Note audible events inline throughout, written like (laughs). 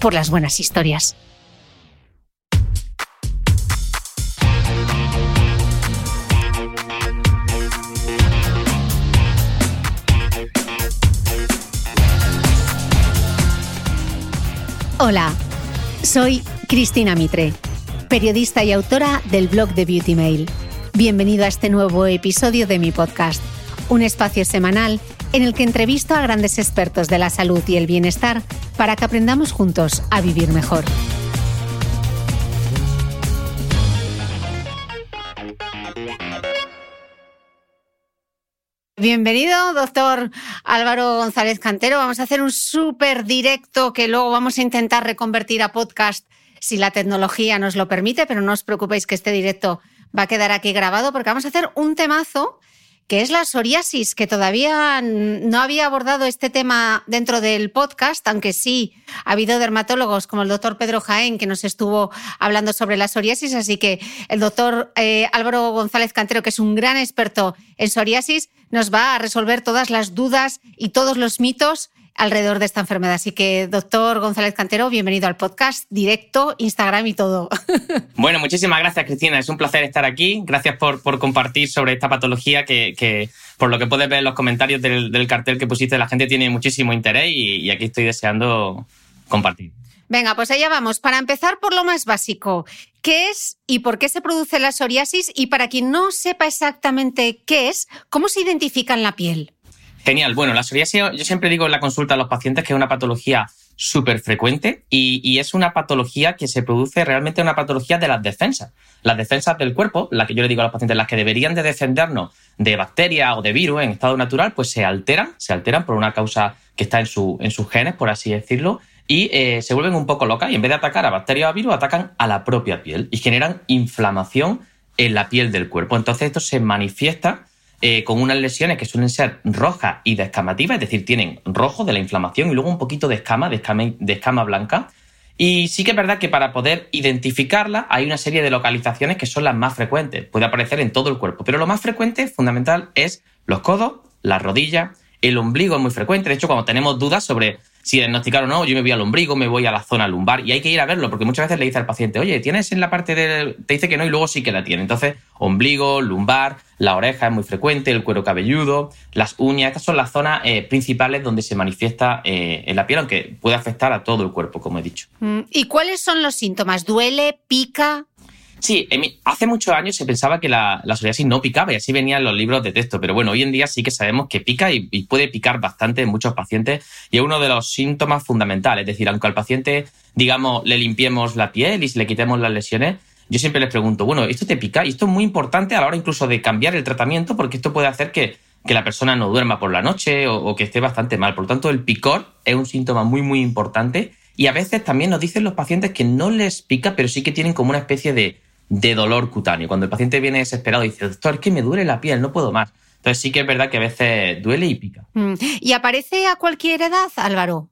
por las buenas historias. Hola, soy Cristina Mitre, periodista y autora del blog de Beauty Mail. Bienvenido a este nuevo episodio de mi podcast, un espacio semanal en el que entrevisto a grandes expertos de la salud y el bienestar para que aprendamos juntos a vivir mejor. Bienvenido, doctor Álvaro González Cantero. Vamos a hacer un súper directo que luego vamos a intentar reconvertir a podcast si la tecnología nos lo permite, pero no os preocupéis que este directo va a quedar aquí grabado porque vamos a hacer un temazo que es la psoriasis, que todavía no había abordado este tema dentro del podcast, aunque sí ha habido dermatólogos como el doctor Pedro Jaén que nos estuvo hablando sobre la psoriasis, así que el doctor eh, Álvaro González Cantero, que es un gran experto en psoriasis, nos va a resolver todas las dudas y todos los mitos alrededor de esta enfermedad. Así que, doctor González Cantero, bienvenido al podcast, directo, Instagram y todo. (laughs) Bueno, muchísimas gracias, Cristina. Es un placer estar aquí. Gracias por, por compartir sobre esta patología que, por lo que puedes ver en los comentarios del, cartel que pusiste, la gente tiene muchísimo interés y, y aquí estoy deseando compartir. Venga, pues allá vamos. Para empezar por lo más básico, ¿qué es y por qué se produce la psoriasis? Y para quien no sepa exactamente qué es, ¿cómo se identifica en la piel? Genial. Bueno, la psoriasis, yo siempre digo en la consulta a los pacientes que es una patología súper frecuente y, es una patología que se produce realmente una patología de las defensas. Las defensas del cuerpo, la que yo le digo a los pacientes, las que deberían de defendernos de bacterias o de virus en estado natural, pues se alteran, se alteran por una causa que está en, su, en sus genes, por así decirlo, y eh, se vuelven un poco locas y en vez de atacar a bacterias o a virus, atacan a la propia piel y generan inflamación en la piel del cuerpo. Entonces esto se manifiesta eh, con unas lesiones que suelen ser rojas y descamativas, es decir, tienen rojo de la inflamación y luego un poquito de escama, de escama, blanca. Y sí que es verdad que para poder identificarla hay una serie de localizaciones que son las más frecuentes. Puede aparecer en todo el cuerpo, pero lo más frecuente, fundamental, es los codos, las rodillas, el ombligo es muy frecuente. De hecho, cuando tenemos dudas sobre si diagnosticar o no, yo me voy al ombligo, me voy a la zona lumbar y hay que ir a verlo porque muchas veces le dice al paciente, oye, tienes en la parte del... te dice que no y luego sí que la tiene. Entonces, ombligo, lumbar, la oreja es muy frecuente, el cuero cabelludo, las uñas, estas son las zonas eh, principales donde se manifiesta eh, en la piel, aunque puede afectar a todo el cuerpo, como he dicho. Mm, ¿Y cuáles son los síntomas? ¿Duele? ¿Pica? Sí, hace muchos años se pensaba que la, psoriasis no picaba y así venían los libros de texto, pero bueno, hoy en día sí que sabemos que pica y, puede picar bastante en muchos pacientes y es uno de los síntomas fundamentales. Es decir, aunque al paciente, digamos, le limpiemos la piel y le quitemos las lesiones, yo siempre les pregunto, bueno, ¿esto te pica? Y esto es muy importante a la hora incluso de cambiar el tratamiento porque esto puede hacer que, la persona no duerma por la noche o, o que esté bastante mal. Por lo tanto, el picor es un síntoma muy, muy importante y a veces también nos dicen los pacientes que no les pica, pero sí que tienen como una especie de de dolor cutáneo. Cuando el paciente viene desesperado y dice, doctor, es que me duele la piel, no puedo más. Entonces sí que es verdad que a veces duele y pica. Mm. ¿Y aparece a cualquier edad, Álvaro?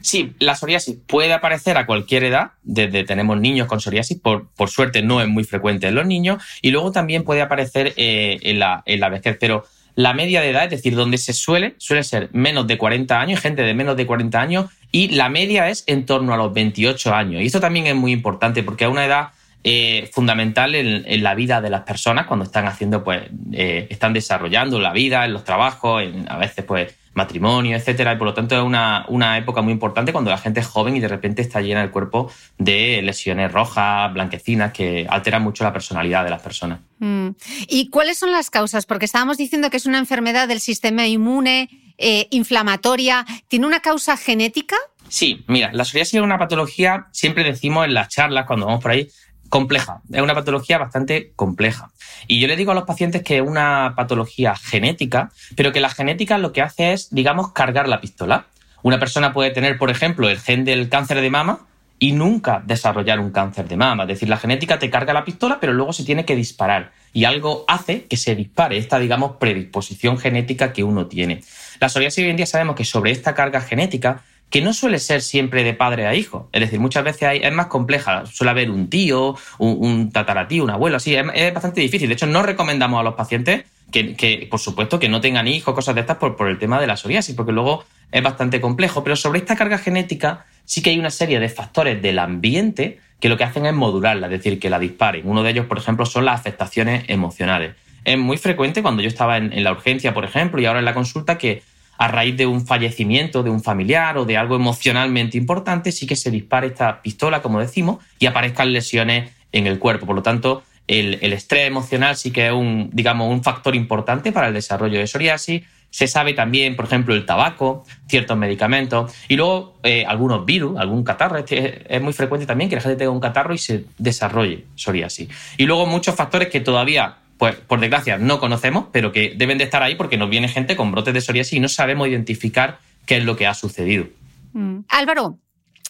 Sí, la psoriasis puede aparecer a cualquier edad, desde tenemos niños con psoriasis, por, por suerte no es muy frecuente en los niños, y luego también puede aparecer eh, en, la, en la vejez, pero la media de edad, es decir, donde se suele, suele ser menos de 40 años, gente de menos de 40 años, y la media es en torno a los 28 años. Y esto también es muy importante porque a una edad eh, fundamental en, la vida de las personas cuando están haciendo, pues, eh, están desarrollando la vida, en los trabajos, en, a veces, pues, matrimonio, etcétera. Y por lo tanto es una, una, época muy importante cuando la gente es joven y de repente está llena el cuerpo de lesiones rojas, blanquecinas, que alteran mucho la personalidad de las personas. Mm. ¿Y cuáles son las causas? Porque estábamos diciendo que es una enfermedad del sistema inmune, eh, inflamatoria. ¿Tiene una causa genética? Sí, mira, la psoriasis es una patología, siempre decimos en las charlas cuando vamos por ahí, compleja, es una patología bastante compleja. Y yo le digo a los pacientes que es una patología genética, pero que la genética lo que hace es, digamos, cargar la pistola. Una persona puede tener, por ejemplo, el gen del cáncer de mama y nunca desarrollar un cáncer de mama. Es decir, la genética te carga la pistola, pero luego se tiene que disparar. Y algo hace que se dispare esta, digamos, predisposición genética que uno tiene. La psoriasis hoy en día sabemos que sobre esta carga genética que no suele ser siempre de padre a hijo. Es decir, muchas veces hay, es más compleja. Suele haber un tío, un, tataratío, un abuelo, así. Es, bastante difícil. De hecho, no recomendamos a los pacientes que, por supuesto, que no tengan hijos, cosas de estas, por, por el tema de la psoriasis, porque luego es bastante complejo. Pero sobre esta carga genética sí que hay una serie de factores del ambiente que lo que hacen es modularla, es decir, que la disparen. Uno de ellos, por ejemplo, son las afectaciones emocionales. Es muy frecuente cuando yo estaba en la urgencia, por ejemplo, y ahora en la consulta, que a raíz de un fallecimiento de un familiar o de algo emocionalmente importante, sí que se dispara esta pistola, como decimos, y aparezcan lesiones en el cuerpo. Por lo tanto, el, estrés emocional sí que es un, digamos, un factor importante para el desarrollo de psoriasis. Se sabe también, por ejemplo, el tabaco, ciertos medicamentos y luego eh, algunos virus, algún catarro. Este es muy frecuente también que la gente tenga un catarro y se desarrolle psoriasis. Y luego muchos factores que todavía pues por desgracia no conocemos, pero que deben de estar ahí porque nos viene gente con brotes de psoriasis y no sabemos identificar qué es lo que ha sucedido. Mm. Álvaro,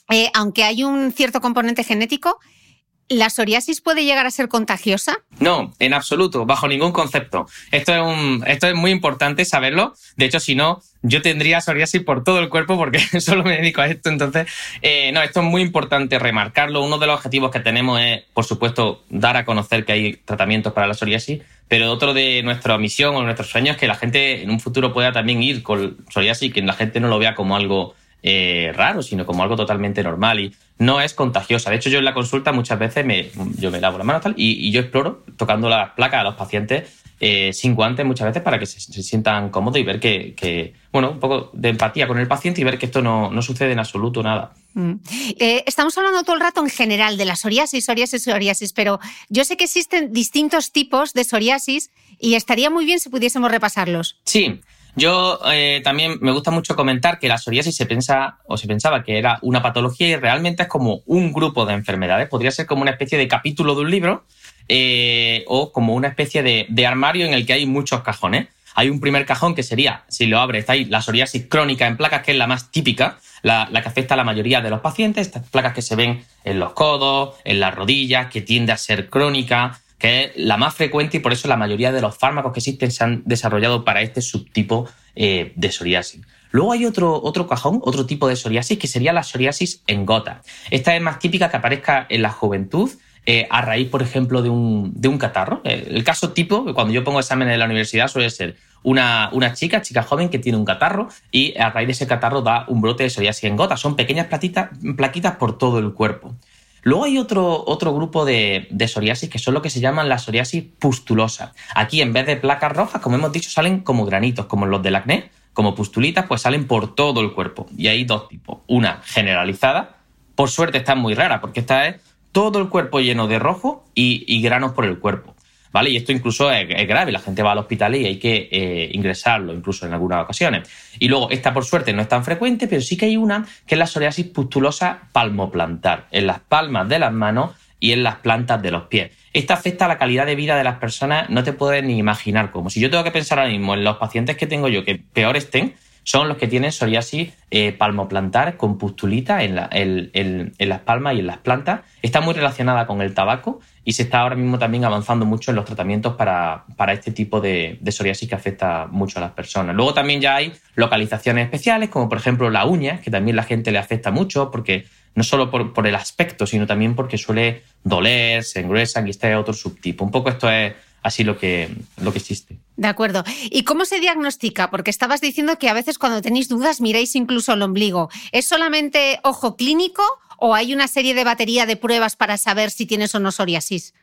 eh, aunque hay un cierto componente genético, ¿La psoriasis puede llegar a ser contagiosa? No, en absoluto, bajo ningún concepto. Esto es, muy importante saberlo. De hecho, si no, yo tendría psoriasis por todo el cuerpo porque (laughs) solo me dedico a esto. Entonces, eh, no, esto es muy importante remarcarlo. Uno de los objetivos que tenemos es, por supuesto, dar a conocer que hay tratamientos para la psoriasis, pero otro de nuestra misión o nuestros sueños es que la gente en un futuro pueda también ir con psoriasis y que la gente no lo vea como algo eh, raro, sino como algo totalmente normal y no es contagiosa. De hecho, yo en la consulta muchas veces me, yo me lavo las manos tal, y, yo exploro tocando las placas a los pacientes eh, sin guantes muchas veces para que se, sientan cómodos y ver que, bueno, un poco de empatía con el paciente y ver que esto no, sucede en absoluto nada. Mm. Eh, estamos hablando todo el rato en general de la psoriasis, psoriasis, psoriasis, pero yo sé que existen distintos tipos de psoriasis y estaría muy bien si pudiésemos repasarlos. Sí, Yo eh, también me gusta mucho comentar que la psoriasis se piensa o se pensaba que era una patología y realmente es como un grupo de enfermedades. Podría ser como una especie de capítulo de un libro eh, o como una especie de, armario en el que hay muchos cajones. Hay un primer cajón que sería, si lo abres, está ahí la psoriasis crónica en placas, que es la más típica, la, la, que afecta a la mayoría de los pacientes, estas placas que se ven en los codos, en las rodillas, que tiende a ser crónica, que es la más frecuente y por eso la mayoría de los fármacos que existen se han desarrollado para este subtipo eh, de psoriasis. Luego hay otro, otro cajón, otro tipo de psoriasis, que sería la psoriasis en gota. Esta es más típica que aparezca en la juventud, eh, a raíz, por ejemplo, de un, de un catarro. Eh, el caso tipo, cuando yo pongo exámenes en la universidad, suele ser una, una, chica, chica joven, que tiene un catarro y a raíz de ese catarro da un brote de psoriasis en gota. Son pequeñas plaquitas por todo el cuerpo. Luego hay otro, otro grupo de, psoriasis que son lo que se llaman la psoriasis pustulosa. Aquí, en vez de placas rojas, como hemos dicho, salen como granitos, como los del acné, como pustulitas, pues salen por todo el cuerpo. Y hay dos tipos. Una generalizada, por suerte está muy rara, porque esta es todo el cuerpo lleno de rojo y granos por el cuerpo. ¿Vale? Y esto incluso es, grave, la gente va al hospital y hay que eh, ingresarlo, incluso en algunas ocasiones. Y luego, esta por suerte no es tan frecuente, pero sí que hay una que es la psoriasis pustulosa palmoplantar, en las palmas de las manos y en las plantas de los pies. Esta afecta a la calidad de vida de las personas, no te puedes ni imaginar cómo. Si yo tengo que pensar ahora mismo en los pacientes que tengo yo que peor estén, son los que tienen psoriasis eh, palmoplantar con pustulita en, las palmas y en las plantas. Está muy relacionada con el tabaco y se está ahora mismo también avanzando mucho en los tratamientos para, este tipo de, psoriasis que afecta mucho a las personas. Luego también ya hay localizaciones especiales, como por ejemplo la uña, que también la gente le afecta mucho porque no solo por, por el aspecto, sino también porque suele doler, se engruesan y este es otro subtipo. Un poco esto es así lo que, lo que existe. De acuerdo. ¿Y cómo se diagnostica? Porque estabas diciendo que a veces cuando tenéis dudas miráis incluso el ombligo. ¿Es solamente ojo clínico o hay una serie de batería de pruebas para saber si tienes o no psoriasis?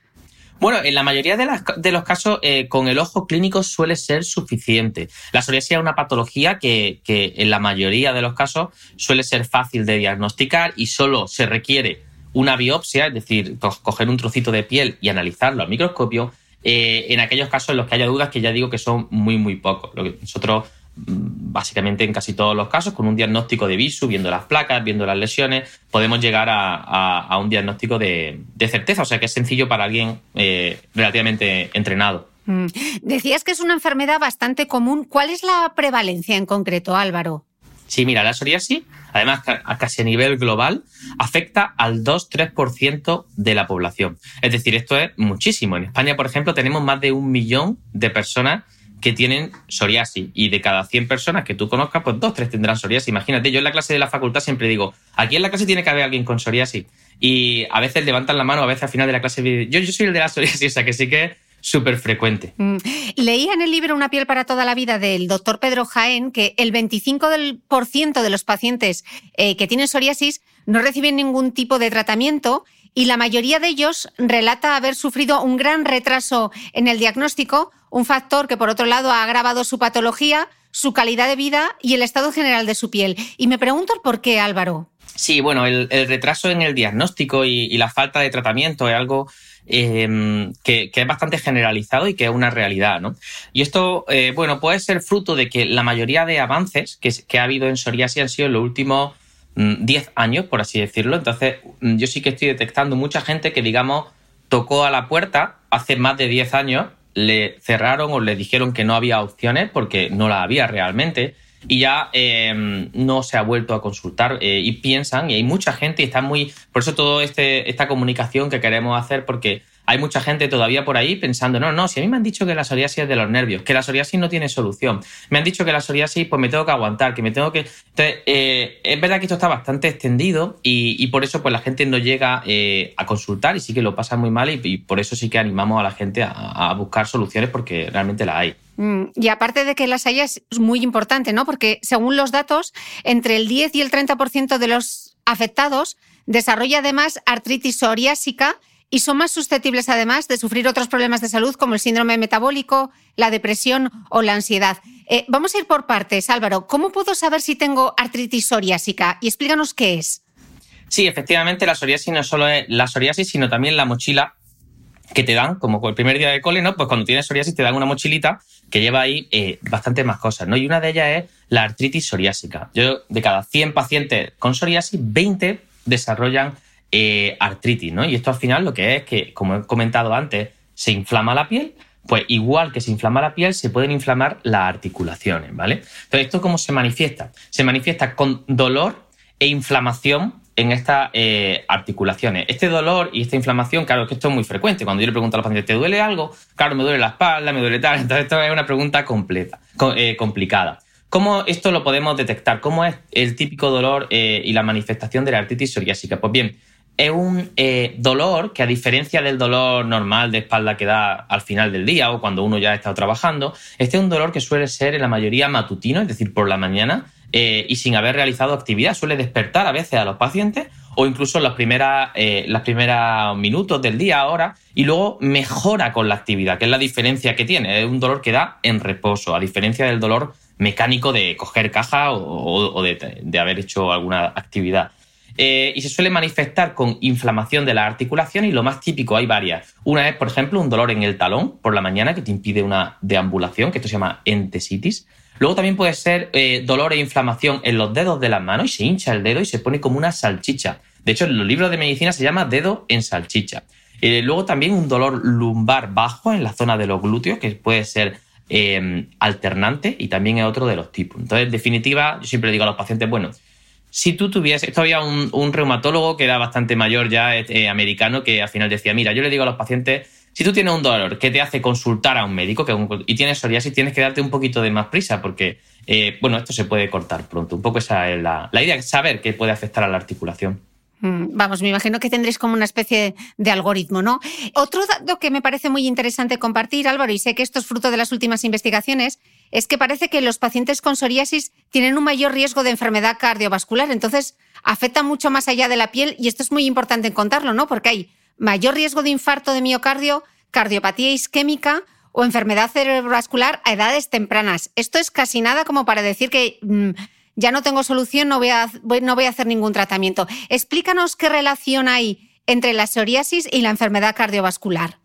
Bueno, en la mayoría de, los casos eh, con el ojo clínico suele ser suficiente. La psoriasis es una patología que, que en la mayoría de los casos suele ser fácil de diagnosticar y solo se requiere una biopsia, es decir, coger un trocito de piel y analizarlo al microscopio eh, en aquellos casos en los que haya dudas, que ya digo que son muy, muy pocos. Lo que nosotros, mm, básicamente en casi todos los casos, con un diagnóstico de visu, viendo las placas, viendo las lesiones, podemos llegar a, un diagnóstico de, certeza. O sea que es sencillo para alguien eh, relativamente entrenado. Mm. Decías que es una enfermedad bastante común. ¿Cuál es la prevalencia en concreto, Álvaro? Sí, mira, la psoriasis, además a casi a nivel global, afecta al 2-3% de la población. Es decir, esto es muchísimo. En España, por ejemplo, tenemos más de un millón de personas que tienen psoriasis y de cada 100 personas que tú conozcas, pues dos, tres tendrán psoriasis. Imagínate, yo en la clase de la facultad siempre digo, aquí en la clase tiene que haber alguien con psoriasis y a veces levantan la mano, a veces al final de la clase yo, yo soy el de la psoriasis, o sea que sí que súper frecuente. Mm. Leía en el libro Una piel para toda la vida del doctor Pedro Jaén que el 25% de los pacientes eh, que tienen psoriasis no reciben ningún tipo de tratamiento y la mayoría de ellos relata haber sufrido un gran retraso en el diagnóstico, un factor que por otro lado ha agravado su patología, su calidad de vida y el estado general de su piel. Y me pregunto por qué, Álvaro. Sí, bueno, el, retraso en el diagnóstico y, la falta de tratamiento es algo Em, que, es bastante generalizado y que es una realidad. ¿no? Y esto, eh, bueno, puede ser fruto de que la mayoría de avances que, ha habido en psoriasis han sido en los últimos 10 mm, años, por así decirlo. Entonces, mm, yo sí que estoy detectando mucha gente que, digamos, tocó a la puerta hace más de 10 años, le cerraron o le dijeron que no había opciones porque no la había realmente y ya em, no se ha vuelto a consultar eh, y piensan, y hay mucha gente y está muy... Por eso toda este, esta comunicación que queremos hacer, porque hay mucha gente todavía por ahí pensando, no, no, si a mí me han dicho que la psoriasis es de los nervios, que la psoriasis no tiene solución, me han dicho que la psoriasis pues me tengo que aguantar, que me tengo que... Entonces, eh, es verdad que esto está bastante extendido y, por eso pues la gente no llega eh, a consultar y sí que lo pasa muy mal y, por eso sí que animamos a la gente a, buscar soluciones porque realmente la hay. Mm, y aparte de que las haya es muy importante, ¿no? Porque según los datos, entre el 10 y el 30% de los afectados desarrolla además artritis psoriásica y son más susceptibles además de sufrir otros problemas de salud como el síndrome metabólico, la depresión o la ansiedad. Eh, vamos a ir por partes, Álvaro. ¿Cómo puedo saber si tengo artritis psoriásica? Y explícanos qué es. Sí, efectivamente, la psoriasis no solo es la psoriasis, sino también la mochila que te dan, como el primer día de cole, ¿no? Pues cuando tienes psoriasis te dan una mochilita que lleva ahí eh, bastante más cosas, ¿no? Y una de ellas es la artritis psoriásica. Yo, de cada 100 pacientes con psoriasis, 20 desarrollan eh, artritis, ¿no? Y esto al final lo que es que, como he comentado antes, se inflama la piel, pues igual que se inflama la piel, se pueden inflamar las articulaciones, ¿vale? Entonces, ¿esto cómo se manifiesta? Se manifiesta con dolor e inflamación en estas eh, articulaciones. Este dolor y esta inflamación, claro, que esto es muy frecuente. Cuando yo le pregunto a los pacientes, ¿te duele algo? Claro, me duele la espalda, me duele tal. Entonces, esto es una pregunta completa, eh, complicada. ¿Cómo esto lo podemos detectar? ¿Cómo es el típico dolor eh, y la manifestación de la artritis psoriásica? Pues bien, es un dolor que a diferencia del dolor normal de espalda que da al final del día o cuando uno ya ha estado trabajando, este es un dolor que suele ser en la mayoría matutino, es decir, por la mañana, eh, y sin haber realizado actividad. Suele despertar a veces a los pacientes o incluso en los primeros eh, minutos del día, ahora, y luego mejora con la actividad, que es la diferencia que tiene. Es un dolor que da en reposo, a diferencia del dolor mecánico de coger caja o, de, haber hecho alguna actividad. Eh, y se suele manifestar con inflamación de la articulación y lo más típico, hay varias. Una es, por ejemplo, un dolor en el talón por la mañana que te impide una deambulación, que esto se llama entesitis. Luego también puede ser eh, dolor e inflamación en los dedos de las manos y se hincha el dedo y se pone como una salchicha. De hecho, en los libros de medicina se llama dedo en salchicha. Eh, luego también un dolor lumbar bajo en la zona de los glúteos, que puede ser em, alternante y también es otro de los tipos. Entonces, en definitiva, yo siempre digo a los pacientes, bueno, si tú tuvieses, esto había un, reumatólogo que era bastante mayor ya, eh, americano, que al final decía, mira, yo le digo a los pacientes, si tú tienes un dolor que te hace consultar a un médico y tienes psoriasis, tienes que darte un poquito de más prisa porque, eh, bueno, esto se puede cortar pronto. Un poco esa es la, la idea, saber qué puede afectar a la articulación. Mm, vamos, me imagino que tendréis como una especie de algoritmo, ¿no? Otro dato que me parece muy interesante compartir, Álvaro, y sé que esto es fruto de las últimas investigaciones, es que parece que los pacientes con psoriasis tienen un mayor riesgo de enfermedad cardiovascular. Entonces, afecta mucho más allá de la piel y esto es muy importante contarlo, ¿no? Porque hay mayor riesgo de infarto de miocardio, cardiopatía isquémica o enfermedad cerebrovascular a edades tempranas. Esto es casi nada como para decir que mm, ya no tengo solución, no voy, a, hacer ningún tratamiento. Explícanos qué relación hay entre la psoriasis y la enfermedad cardiovascular.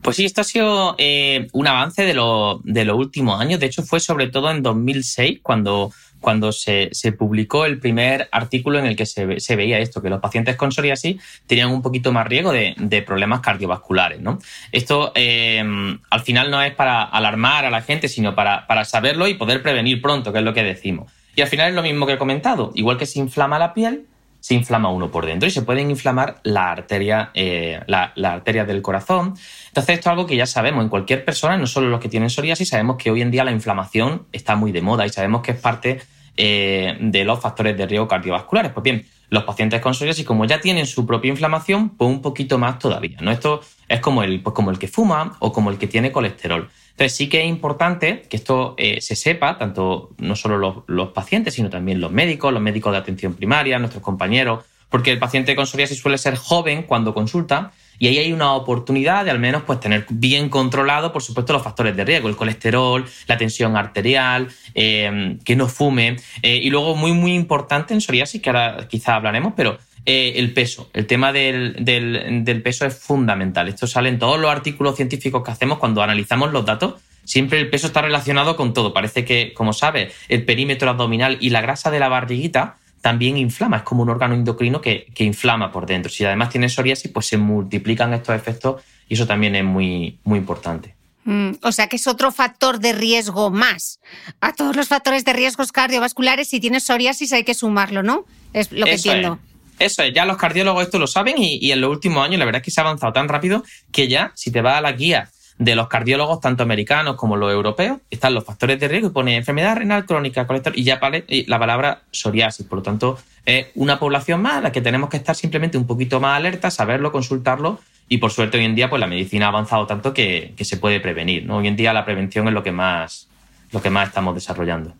Pues sí, esto ha sido eh, un avance de, los últimos años. De hecho, fue sobre todo en 2006 cuando cuando se, publicó el primer artículo en el que se, veía esto, que los pacientes con psoriasis tenían un poquito más riesgo de, problemas cardiovasculares. ¿no? Esto eh, al final no es para alarmar a la gente, sino para, para saberlo y poder prevenir pronto, que es lo que decimos. Y al final es lo mismo que he comentado, igual que se inflama la piel, se inflama uno por dentro y se pueden inflamar la arteria, eh, la, arteria del corazón. Entonces, esto es algo que ya sabemos en cualquier persona, no solo los que tienen psoriasis, sabemos que hoy en día la inflamación está muy de moda y sabemos que es parte eh, de los factores de riesgo cardiovasculares. Pues bien, los pacientes con psoriasis, como ya tienen su propia inflamación, pues un poquito más todavía. ¿no? Esto es como el, pues como el que fuma o como el que tiene colesterol. Entonces sí que es importante que esto eh, se sepa, tanto no solo los, pacientes, sino también los médicos, los médicos de atención primaria, nuestros compañeros, porque el paciente con psoriasis suele ser joven cuando consulta y ahí hay una oportunidad de al menos pues, tener bien controlado, por supuesto, los factores de riesgo, el colesterol, la tensión arterial, eh, que no fume. Eh, y luego, muy, muy importante en psoriasis, que ahora quizá hablaremos, pero el peso. El tema del, del, peso es fundamental. Esto sale en todos los artículos científicos que hacemos cuando analizamos los datos. Siempre el peso está relacionado con todo. Parece que, como sabes, el perímetro abdominal y la grasa de la barriguita también inflama. Es como un órgano endocrino que, que inflama por dentro. Si además tienes psoriasis, pues se multiplican estos efectos y eso también es muy, muy importante. Mm, o sea que es otro factor de riesgo más. A todos los factores de riesgos cardiovasculares, si tienes psoriasis hay que sumarlo, ¿no? Es lo que entiendo. Eso es, ya los cardiólogos esto lo saben y, en los últimos años la verdad es que se ha avanzado tan rápido que ya, si te vas a la guía de los cardiólogos, tanto americanos como los europeos, están los factores de riesgo y pone enfermedad renal crónica, colesterol y ya la palabra psoriasis. Por lo tanto, es una población más a la que tenemos que estar simplemente un poquito más alerta, saberlo, consultarlo y por suerte hoy en día pues la medicina ha avanzado tanto que, se puede prevenir. ¿no? Hoy en día la prevención es lo que más, lo que más estamos desarrollando.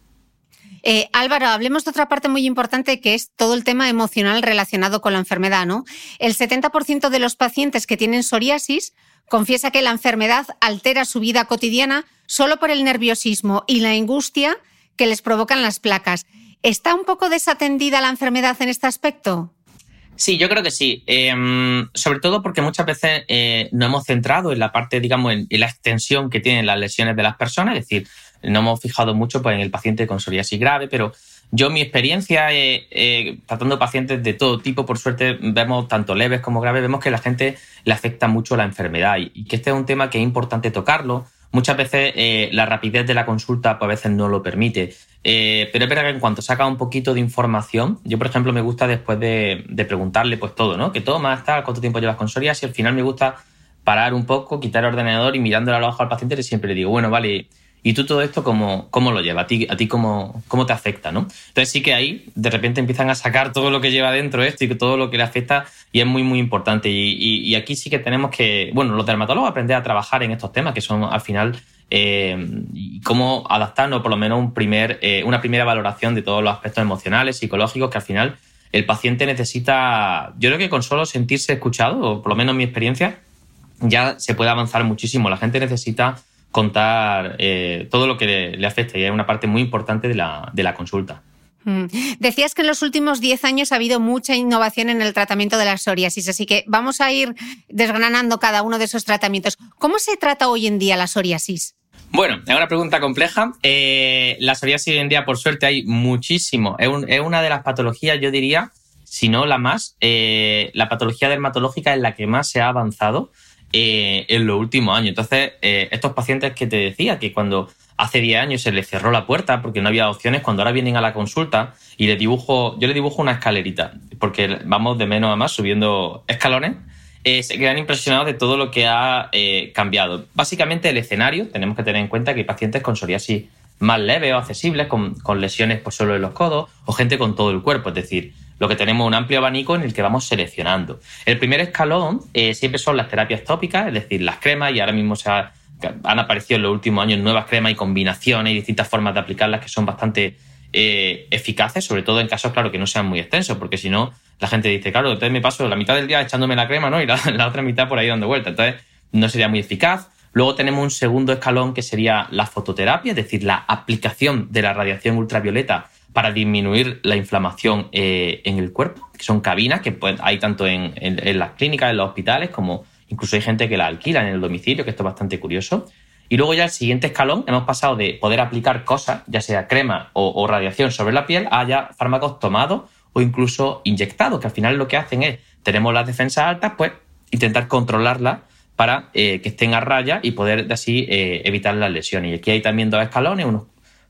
Eh, Álvaro, hablemos de otra parte muy importante que es todo el tema emocional relacionado con la enfermedad, ¿no? El 70% de los pacientes que tienen psoriasis confiesa que la enfermedad altera su vida cotidiana solo por el nerviosismo y la angustia que les provocan las placas. ¿Está un poco desatendida la enfermedad en este aspecto? Sí, yo creo que sí. Em, sobre todo porque muchas veces eh, nos hemos centrado en la parte, digamos, en, la extensión que tienen las lesiones de las personas, es decir, no hemos fijado mucho pues, en el paciente con psoriasis grave, pero yo mi experiencia eh, eh, tratando pacientes de todo tipo, por suerte vemos tanto leves como graves, vemos que la gente le afecta mucho la enfermedad y, que este es un tema que es importante tocarlo. Muchas veces la rapidez de la consulta pues, a veces no lo permite. Eh, pero es verdad que en cuanto saca un poquito de información, yo por ejemplo me gusta después de, preguntarle pues todo, ¿no? ¿Qué tomas, tal? ¿Cuánto tiempo llevas con psoriasis? Al final me gusta parar un poco, quitar el ordenador y mirándole al ojo al paciente siempre le digo, bueno, vale, ¿y tú todo esto cómo, cómo lo llevas? ¿A ti, a cómo, cómo te afecta, no? Entonces sí que ahí de repente empiezan a sacar todo lo que lleva dentro esto y todo lo que le afecta y es muy, muy importante. Y, aquí sí que tenemos que, bueno, los dermatólogos aprender a trabajar en estos temas que son al final eh, cómo adaptarnos, por lo menos un primer, eh, una primera valoración de todos los aspectos emocionales, psicológicos, que al final el paciente necesita, yo creo que con solo sentirse escuchado, o por lo menos mi experiencia, ya se puede avanzar muchísimo. La gente necesita contar eh, todo lo que le, afecta y es una parte muy importante de la, de la consulta. Mm. Decías que en los últimos 10 años ha habido mucha innovación en el tratamiento de la psoriasis, así que vamos a ir desgranando cada uno de esos tratamientos. ¿Cómo se trata hoy en día la psoriasis? Bueno, es una pregunta compleja. Eh, la psoriasis hoy en día, por suerte, hay muchísimo. Es, una de las patologías, yo diría, si no la más, eh, la patología dermatológica es la que más se ha avanzado eh, en los últimos años. Entonces, estos pacientes que te decía que cuando hace 10 años se les cerró la puerta porque no había opciones, cuando ahora vienen a la consulta y les dibujo, yo les dibujo una escalerita, porque vamos de menos a más subiendo escalones eh, se quedan impresionados de todo lo que ha eh, cambiado. Básicamente el escenario, tenemos que tener en cuenta que hay pacientes con psoriasis más leve o accesibles, con, lesiones por solo en los codos, o gente con todo el cuerpo, es decir, lo que tenemos un amplio abanico en el que vamos seleccionando. El primer escalón eh, siempre son las terapias tópicas, es decir, las cremas, y ahora mismo se han aparecido en los últimos años nuevas cremas y combinaciones y distintas formas de aplicarlas que son bastante eficaces, sobre todo en casos, claro, que no sean muy extensos, porque si no, la gente dice, claro, entonces me paso la mitad del día echándome la crema, ¿no? Y la, (laughs) otra mitad por ahí dando vuelta. Entonces, no sería muy eficaz. Luego tenemos un segundo escalón que sería la fototerapia, es decir, la aplicación de la radiación ultravioleta para disminuir la inflamación eh, en el cuerpo, que son cabinas que hay tanto en, las clínicas, en los hospitales, como incluso hay gente que la alquila en el domicilio, que esto es bastante curioso. Y luego ya el siguiente escalón, hemos pasado de poder aplicar cosas, ya sea crema o, o radiación sobre la piel, a ya fármacos tomados o incluso inyectados, que al final lo que hacen es, tenemos las defensas altas, pues intentar controlarlas para eh, que estén a raya y poder así eh, evitar las lesiones. Y aquí hay también dos escalones, unos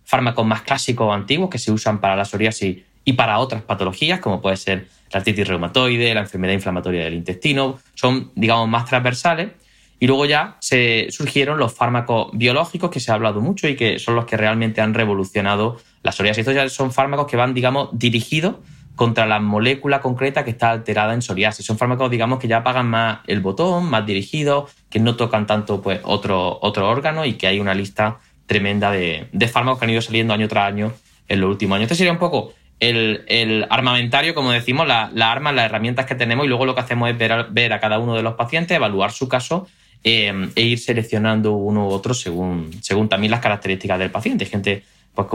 fármacos más clásicos o antiguos que se usan para la psoriasis y para otras patologías, como puede ser la artritis reumatoide, la enfermedad inflamatoria del intestino, son, digamos, más transversales. Y luego ya se surgieron los fármacos biológicos, que se ha hablado mucho y que son los que realmente han revolucionado la psoriasis. Estos ya son fármacos que van, digamos, dirigidos contra la molécula concreta que está alterada en psoriasis. Son fármacos, digamos, que ya pagan más el botón, más dirigidos, que no tocan tanto pues, otro, otro órgano y que hay una lista tremenda de, fármacos que han ido saliendo año tras año en los últimos años. Este sería un poco el, armamentario, como decimos, las armas, las herramientas que tenemos y luego lo que hacemos es ver a, cada uno de los pacientes, evaluar su caso eh, e ir seleccionando uno u otro según, según también las características del paciente. Gente pues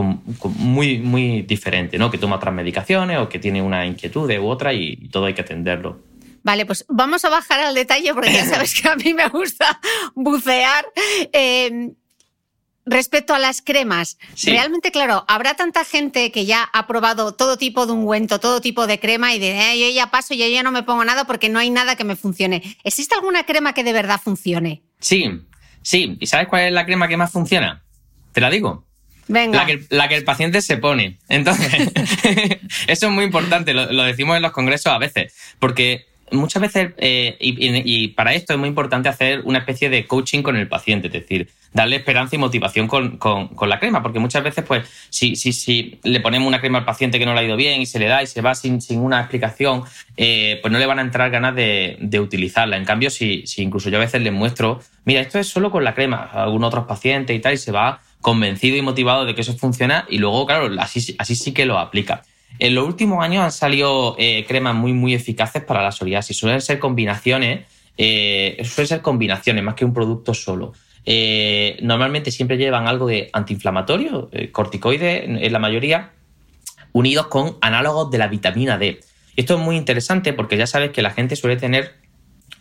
muy, muy diferente, ¿no? Que toma otras medicaciones o que tiene una inquietud u otra y, todo hay que atenderlo. Vale, pues vamos a bajar al detalle porque ya sabes que a mí me gusta bucear. Eh, respecto a las cremas, realmente, claro, habrá tanta gente que ya ha probado todo tipo de ungüento, todo tipo de crema y de yo ya paso y yo ya no me pongo nada porque no hay nada que me funcione. ¿Existe alguna crema que de verdad funcione? Sí, sí. ¿Y sabes cuál es la crema que más funciona? Te la digo. La que, la que el paciente se pone. Entonces, (laughs) eso es muy importante, lo, decimos en los congresos a veces, porque muchas veces, eh, y, para esto es muy importante hacer una especie de coaching con el paciente, es decir, darle esperanza y motivación con, la crema, porque muchas veces, pues, si, si, si, le ponemos una crema al paciente que no le ha ido bien y se le da y se va sin, una explicación, eh, pues no le van a entrar ganas de, utilizarla. En cambio, si, si incluso yo a veces les muestro, mira, esto es solo con la crema, algunos otros pacientes y tal, y se va convencido y motivado de que eso funciona y luego, claro, así, así sí que lo aplica. En los últimos años han salido eh, cremas muy, muy eficaces para la psoriasis. Suelen ser combinaciones, eh, suelen ser combinaciones más que un producto solo. Eh, normalmente siempre llevan algo de antiinflamatorio, corticoides en la mayoría, unidos con análogos de la vitamina D. Esto es muy interesante porque ya sabes que la gente suele tener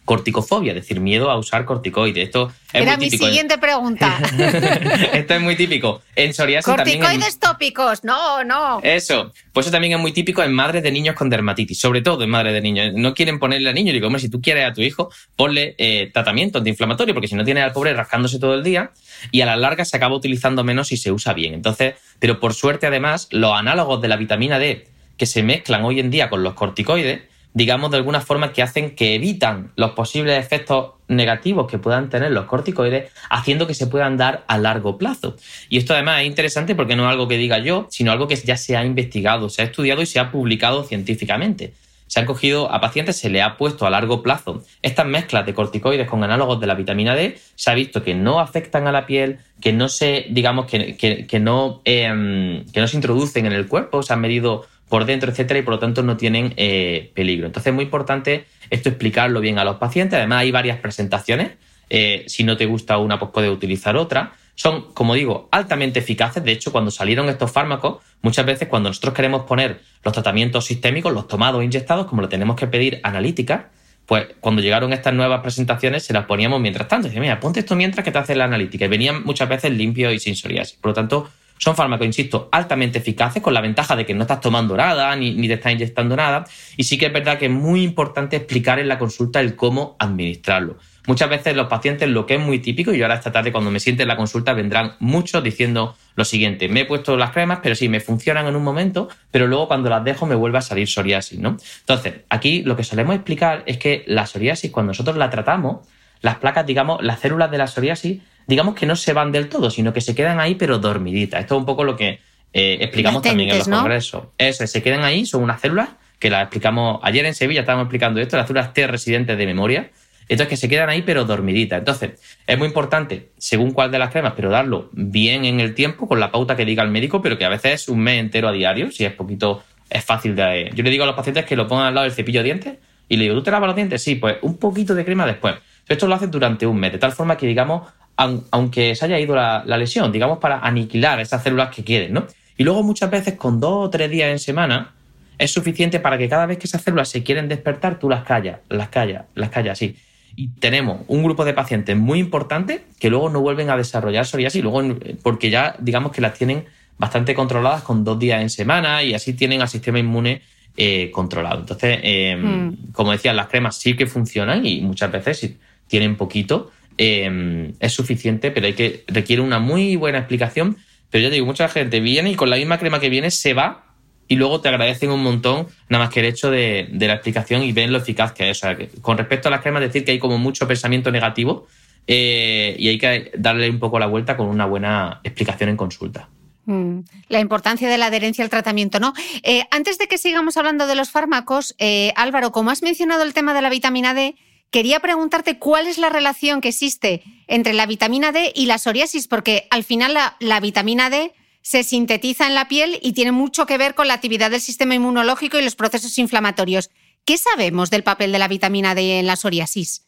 corticofobia, es decir, miedo a usar corticoides. Esto es Era muy mi siguiente pregunta. (laughs) Esto es muy típico. En psoriasis también. en- Corticoides tópicos, no, no. Eso, pues eso también es muy típico en madres de niños con dermatitis, sobre todo en madres de niños. No quieren ponerle al niño, y digo, hombre, si tú quieres a tu hijo, ponle eh, tratamiento antiinflamatorio, porque si no tienes al pobre rascándose todo el día y a la larga se acaba utilizando menos si se usa bien. Entonces, pero por suerte además, los análogos de la vitamina D que se mezclan hoy en día con los corticoides, digamos de alguna forma que hacen que evitan los posibles efectos negativos que puedan tener los corticoides, haciendo que se puedan dar a largo plazo. Y esto además es interesante porque no es algo que diga yo, sino algo que ya se ha investigado, se ha estudiado y se ha publicado científicamente. Se han cogido a pacientes, se le ha puesto a largo plazo estas mezclas de corticoides con análogos de la vitamina D, se ha visto que no afectan a la piel, que no se, digamos, que, que- no, eh, que no se introducen en el cuerpo, se han medido por dentro, etcétera, y por lo tanto no tienen eh, peligro. Entonces es muy importante esto explicarlo bien a los pacientes. Además, hay varias presentaciones. Eh, si no te gusta una, pues puedes utilizar otra. Son, como digo, altamente eficaces. De hecho, cuando salieron estos fármacos, muchas veces cuando nosotros queremos poner los tratamientos sistémicos, los tomados inyectados, como lo tenemos que pedir analíticas, pues cuando llegaron estas nuevas presentaciones se las poníamos mientras tanto. Dice, mira, ponte esto mientras que te haces la analítica. Y venían muchas veces limpios y sin psoriasis. Por lo tanto, son fármacos, insisto, altamente eficaces, con la ventaja de que no estás tomando nada ni, ni te estás inyectando nada. Y sí que es verdad que es muy importante explicar en la consulta el cómo administrarlo. Muchas veces los pacientes, lo que es muy típico, y yo ahora esta tarde cuando me siente en la consulta vendrán muchos diciendo lo siguiente, me he puesto las cremas, pero sí, me funcionan en un momento, pero luego cuando las dejo me vuelve a salir psoriasis, ¿no? Entonces, aquí lo que solemos explicar es que la psoriasis, cuando nosotros la tratamos, las placas, digamos, las células de la psoriasis, digamos que no se van del todo, sino que se quedan ahí, pero dormiditas. Esto es un poco lo que eh, explicamos también en los congresos. Eso, es, se quedan ahí, son unas células que las explicamos ayer en Sevilla, estábamos explicando esto, las células T residentes de memoria. Entonces, que se quedan ahí, pero dormiditas. Entonces, es muy importante, según cuál de las cremas, pero darlo bien en el tiempo, con la pauta que diga el médico, pero que a veces es un mes entero a diario, si es poquito, es fácil de. Yo le digo a los pacientes que lo pongan al lado del cepillo de dientes y le digo, ¿tú te lavas los dientes? Sí, pues un poquito de crema después. Esto lo haces durante un mes, de tal forma que, digamos, aunque se haya ido la, la lesión, digamos, para aniquilar esas células que quieren, ¿no? Y luego muchas veces con dos o tres días en semana es suficiente para que cada vez que esas células se quieren despertar, tú las callas, las callas, las callas, así. Y tenemos un grupo de pacientes muy importante que luego no vuelven a desarrollar psoriasis, luego, porque ya digamos que las tienen bastante controladas con dos días en semana y así tienen al sistema inmune eh, controlado. Entonces, eh, Mm. como decía, las cremas sí que funcionan y muchas veces si tienen poquito, eh, es suficiente, pero hay que requiere una muy buena explicación. Pero ya digo, mucha gente viene y con la misma crema que viene se va y luego te agradecen un montón nada más que el hecho de, de la explicación y ven lo eficaz que es. O sea, que con respecto a las cremas, decir que hay como mucho pensamiento negativo eh, y hay que darle un poco la vuelta con una buena explicación en consulta. Mm, La importancia de la adherencia al tratamiento, ¿no? Eh, antes de que sigamos hablando de los fármacos, eh, Álvaro, como has mencionado el tema de la vitamina D, quería preguntarte cuál es la relación que existe entre la vitamina D y la psoriasis, porque al final la, vitamina D se sintetiza en la piel y tiene mucho que ver con la actividad del sistema inmunológico y los procesos inflamatorios. ¿Qué sabemos del papel de la vitamina D en la psoriasis?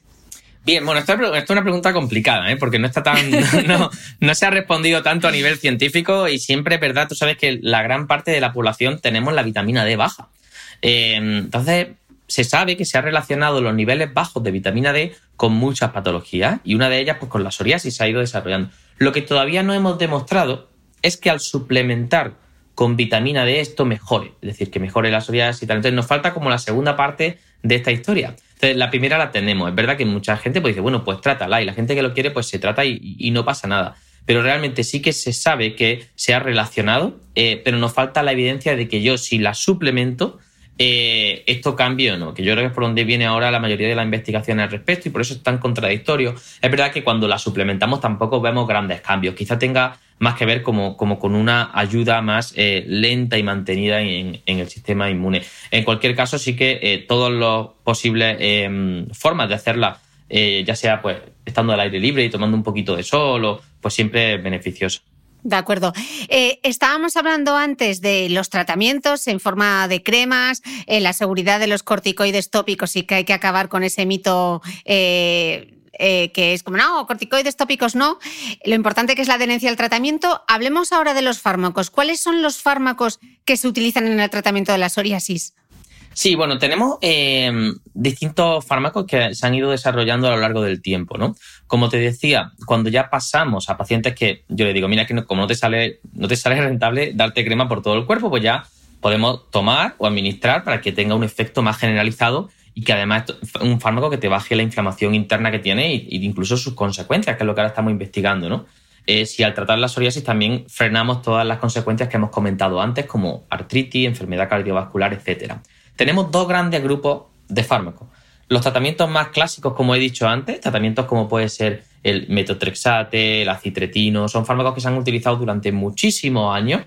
Bien, bueno, esto es una pregunta complicada, ¿eh? porque no está tan. (laughs) No, no se ha respondido tanto a nivel científico y siempre verdad, tú sabes que la gran parte de la población tenemos la vitamina D baja. Eh, entonces, se sabe que se ha relacionado los niveles bajos de vitamina D con muchas patologías y una de ellas, pues con la psoriasis, se ha ido desarrollando. Lo que todavía no hemos demostrado es que al suplementar con vitamina D esto mejore, es decir, que mejore la psoriasis y tal. Entonces, nos falta como la segunda parte de esta historia. Entonces, la primera la tenemos. Es verdad que mucha gente pues dice, bueno, pues trátala. Y la gente que lo quiere, pues se trata y, y no pasa nada. Pero realmente sí que se sabe que se ha relacionado, eh, pero nos falta la evidencia de que yo, si la suplemento, eh, esto cambie o no. Que yo creo que es por donde viene ahora la mayoría de las investigaciones al respecto y por eso es tan contradictorio. Es verdad que cuando la suplementamos tampoco vemos grandes cambios. Quizá tenga más que ver como, como con una ayuda más eh, lenta y mantenida en, el sistema inmune. En cualquier caso, sí que eh, todas las posibles eh, formas de hacerla, eh, ya sea pues estando al aire libre y tomando un poquito de sol, o, pues siempre es beneficioso. De acuerdo. Eh, estábamos hablando antes de los tratamientos en forma de cremas, eh, la seguridad de los corticoides tópicos y que hay que acabar con ese mito eh, eh, que es como, no, corticoides tópicos no. Lo importante que es la adherencia al tratamiento. Hablemos ahora de los fármacos. ¿Cuáles son los fármacos que se utilizan en el tratamiento de la psoriasis? Sí, bueno, tenemos eh, distintos fármacos que se han ido desarrollando a lo largo del tiempo, ¿no? Como te decía, cuando ya pasamos a pacientes que yo le digo, mira que como no te sale, no te sale (laughs) rentable darte crema por todo el cuerpo, pues ya podemos tomar o administrar para que tenga un efecto más generalizado y que además es un fármaco que te baje la inflamación interna que tiene e incluso sus consecuencias, que es lo que ahora estamos investigando, ¿no? Eh, si al tratar la psoriasis también frenamos todas las consecuencias que hemos comentado antes, como artritis, enfermedad cardiovascular, etcétera. Tenemos dos grandes grupos de fármacos. Los tratamientos más clásicos, como he dicho antes, tratamientos como puede ser el metotrexate, el acitretino, son fármacos que se han utilizado durante muchísimos años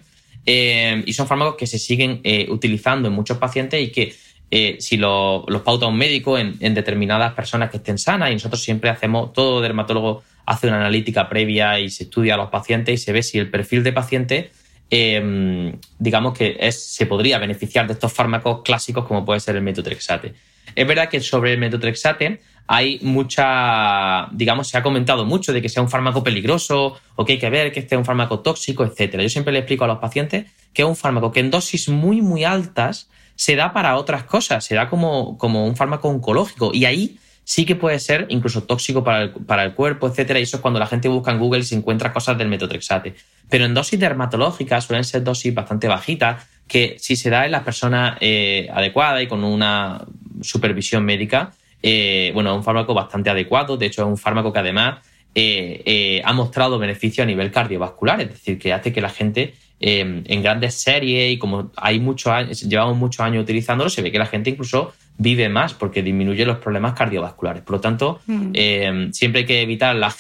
eh, y son fármacos que se siguen eh, utilizando en muchos pacientes y que eh, si los pauta un médico en, determinadas personas que estén sanas y nosotros siempre hacemos, todo dermatólogo hace una analítica previa y se estudia a los pacientes y se ve si el perfil de paciente Em, digamos que se podría beneficiar de estos fármacos clásicos como puede ser el metotrexate. Es verdad que sobre el metotrexate hay mucha, digamos, se ha comentado mucho de que sea un fármaco peligroso o que hay que ver que este es un fármaco tóxico, etcétera. Yo siempre le explico a los pacientes que es un fármaco que en dosis muy, muy altas se da para otras cosas, se da como, como un fármaco oncológico y ahí sí que puede ser incluso tóxico para el, para el cuerpo, etcétera. Y eso es cuando la gente busca en Google y se encuentra cosas del metotrexate. Pero en dosis dermatológicas suelen ser dosis bastante bajitas, que si se da en la persona eh, adecuada y con una supervisión médica, eh, bueno, es un fármaco bastante adecuado. De hecho, es un fármaco que además eh, ha mostrado beneficio a nivel cardiovascular, es decir, que hace que la gente en grandes series y como hay muchos años, llevamos muchos años utilizándolo, se ve que la gente incluso vive más porque disminuye los problemas cardiovasculares. Por lo tanto, mm. siempre hay que evitar la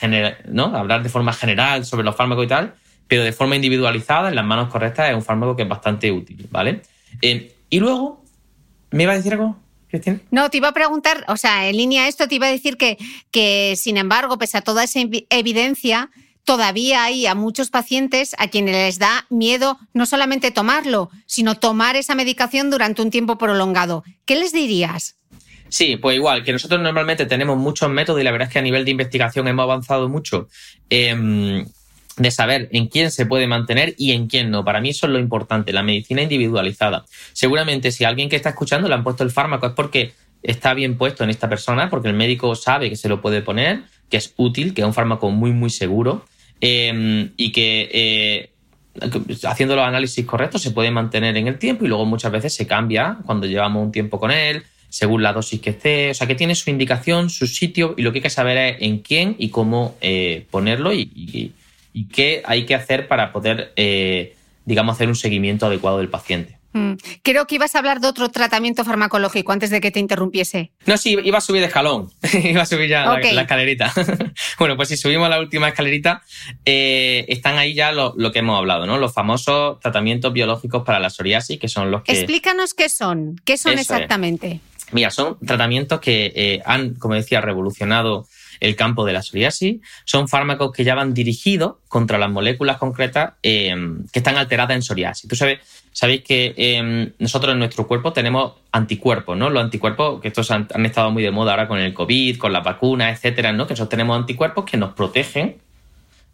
¿no? hablar de forma general sobre los fármacos y tal, pero de forma individualizada, en las manos correctas, es un fármaco que es bastante útil, ¿vale? Eh, y luego, ¿me iba a decir algo? Cristina? No, te iba a preguntar, o sea, en línea a esto te iba a decir que, que, sin embargo, pese a toda esa evidencia, todavía hay a muchos pacientes a quienes les da miedo no solamente tomarlo, sino tomar esa medicación durante un tiempo prolongado. ¿Qué les dirías? Sí, pues igual, que nosotros normalmente tenemos muchos métodos y la verdad es que a nivel de investigación hemos avanzado mucho. Eh, de saber en quién se puede mantener y en quién no. Para mí eso es lo importante, la medicina individualizada. Seguramente si alguien que está escuchando le han puesto el fármaco es porque está bien puesto en esta persona, porque el médico sabe que se lo puede poner, que es útil, que es un fármaco muy, muy seguro eh, y que eh, haciendo los análisis correctos se puede mantener en el tiempo y luego muchas veces se cambia cuando llevamos un tiempo con él según la dosis que esté, o sea que tiene su indicación, su sitio y lo que hay que saber es en quién y cómo eh, ponerlo y, y qué hay que hacer para poder, eh, digamos, hacer un seguimiento adecuado del paciente. Mm. Creo que ibas a hablar de otro tratamiento farmacológico antes de que te interrumpiese. No, sí, iba a subir de escalón. (laughs) iba a subir ya la, escalerita. (laughs) bueno, pues si subimos la última escalerita, eh, están ahí ya lo, que hemos hablado, ¿no? Los famosos tratamientos biológicos para la psoriasis, que son los que. Explícanos qué son. ¿Qué son exactamente? Mira, son tratamientos que eh, han, como decía, revolucionado el campo de la psoriasis. Son fármacos que ya van dirigidos contra las moléculas concretas eh, que están alteradas en psoriasis. Tú sabes, sabéis que eh, nosotros en nuestro cuerpo tenemos anticuerpos, ¿no? Los anticuerpos, que estos han, estado muy de moda ahora con el COVID, con la vacuna, etcétera, ¿no? Que nosotros tenemos anticuerpos que nos protegen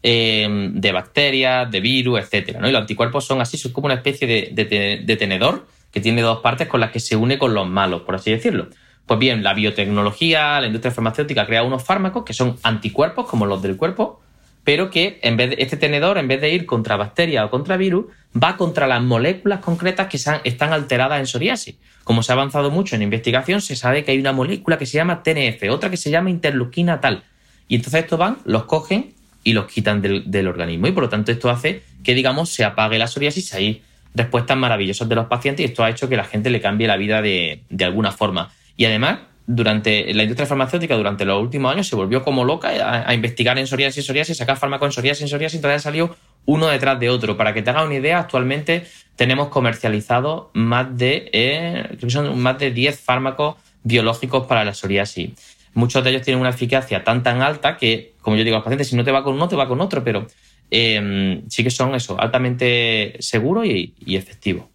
eh, de bacterias, de virus, etcétera, ¿no? Y los anticuerpos son así, son como una especie de tenedor que tiene dos partes con las que se une con los malos, por así decirlo. Pues bien, la biotecnología, la industria farmacéutica crea unos fármacos que son anticuerpos, como los del cuerpo, pero que en vez de, este tenedor, en vez de ir contra bacterias o contra virus, va contra las moléculas concretas que están alteradas en psoriasis. Como se ha avanzado mucho en investigación, se sabe que hay una molécula que se llama TNF, otra que se llama interleuquina tal. Y entonces estos van, los cogen y los quitan del, organismo. Y por lo tanto esto hace que, digamos, se apague la psoriasis. Hay respuestas maravillosas de los pacientes y esto ha hecho que la gente le cambie la vida de alguna forma. Y además, durante la industria farmacéutica, durante los últimos años, se volvió como loca a, investigar en psoriasis, psoriasis, sacar fármacos en psoriasis, psoriasis, y todavía salió uno detrás de otro. Para que te hagas una idea, actualmente tenemos comercializados más de, eh, son más de 10 fármacos biológicos para la psoriasis. Muchos de ellos tienen una eficacia tan tan alta que, como yo digo a los pacientes, si no te va con uno, te va con otro, pero eh, sí que son eso, altamente seguros y, y efectivos.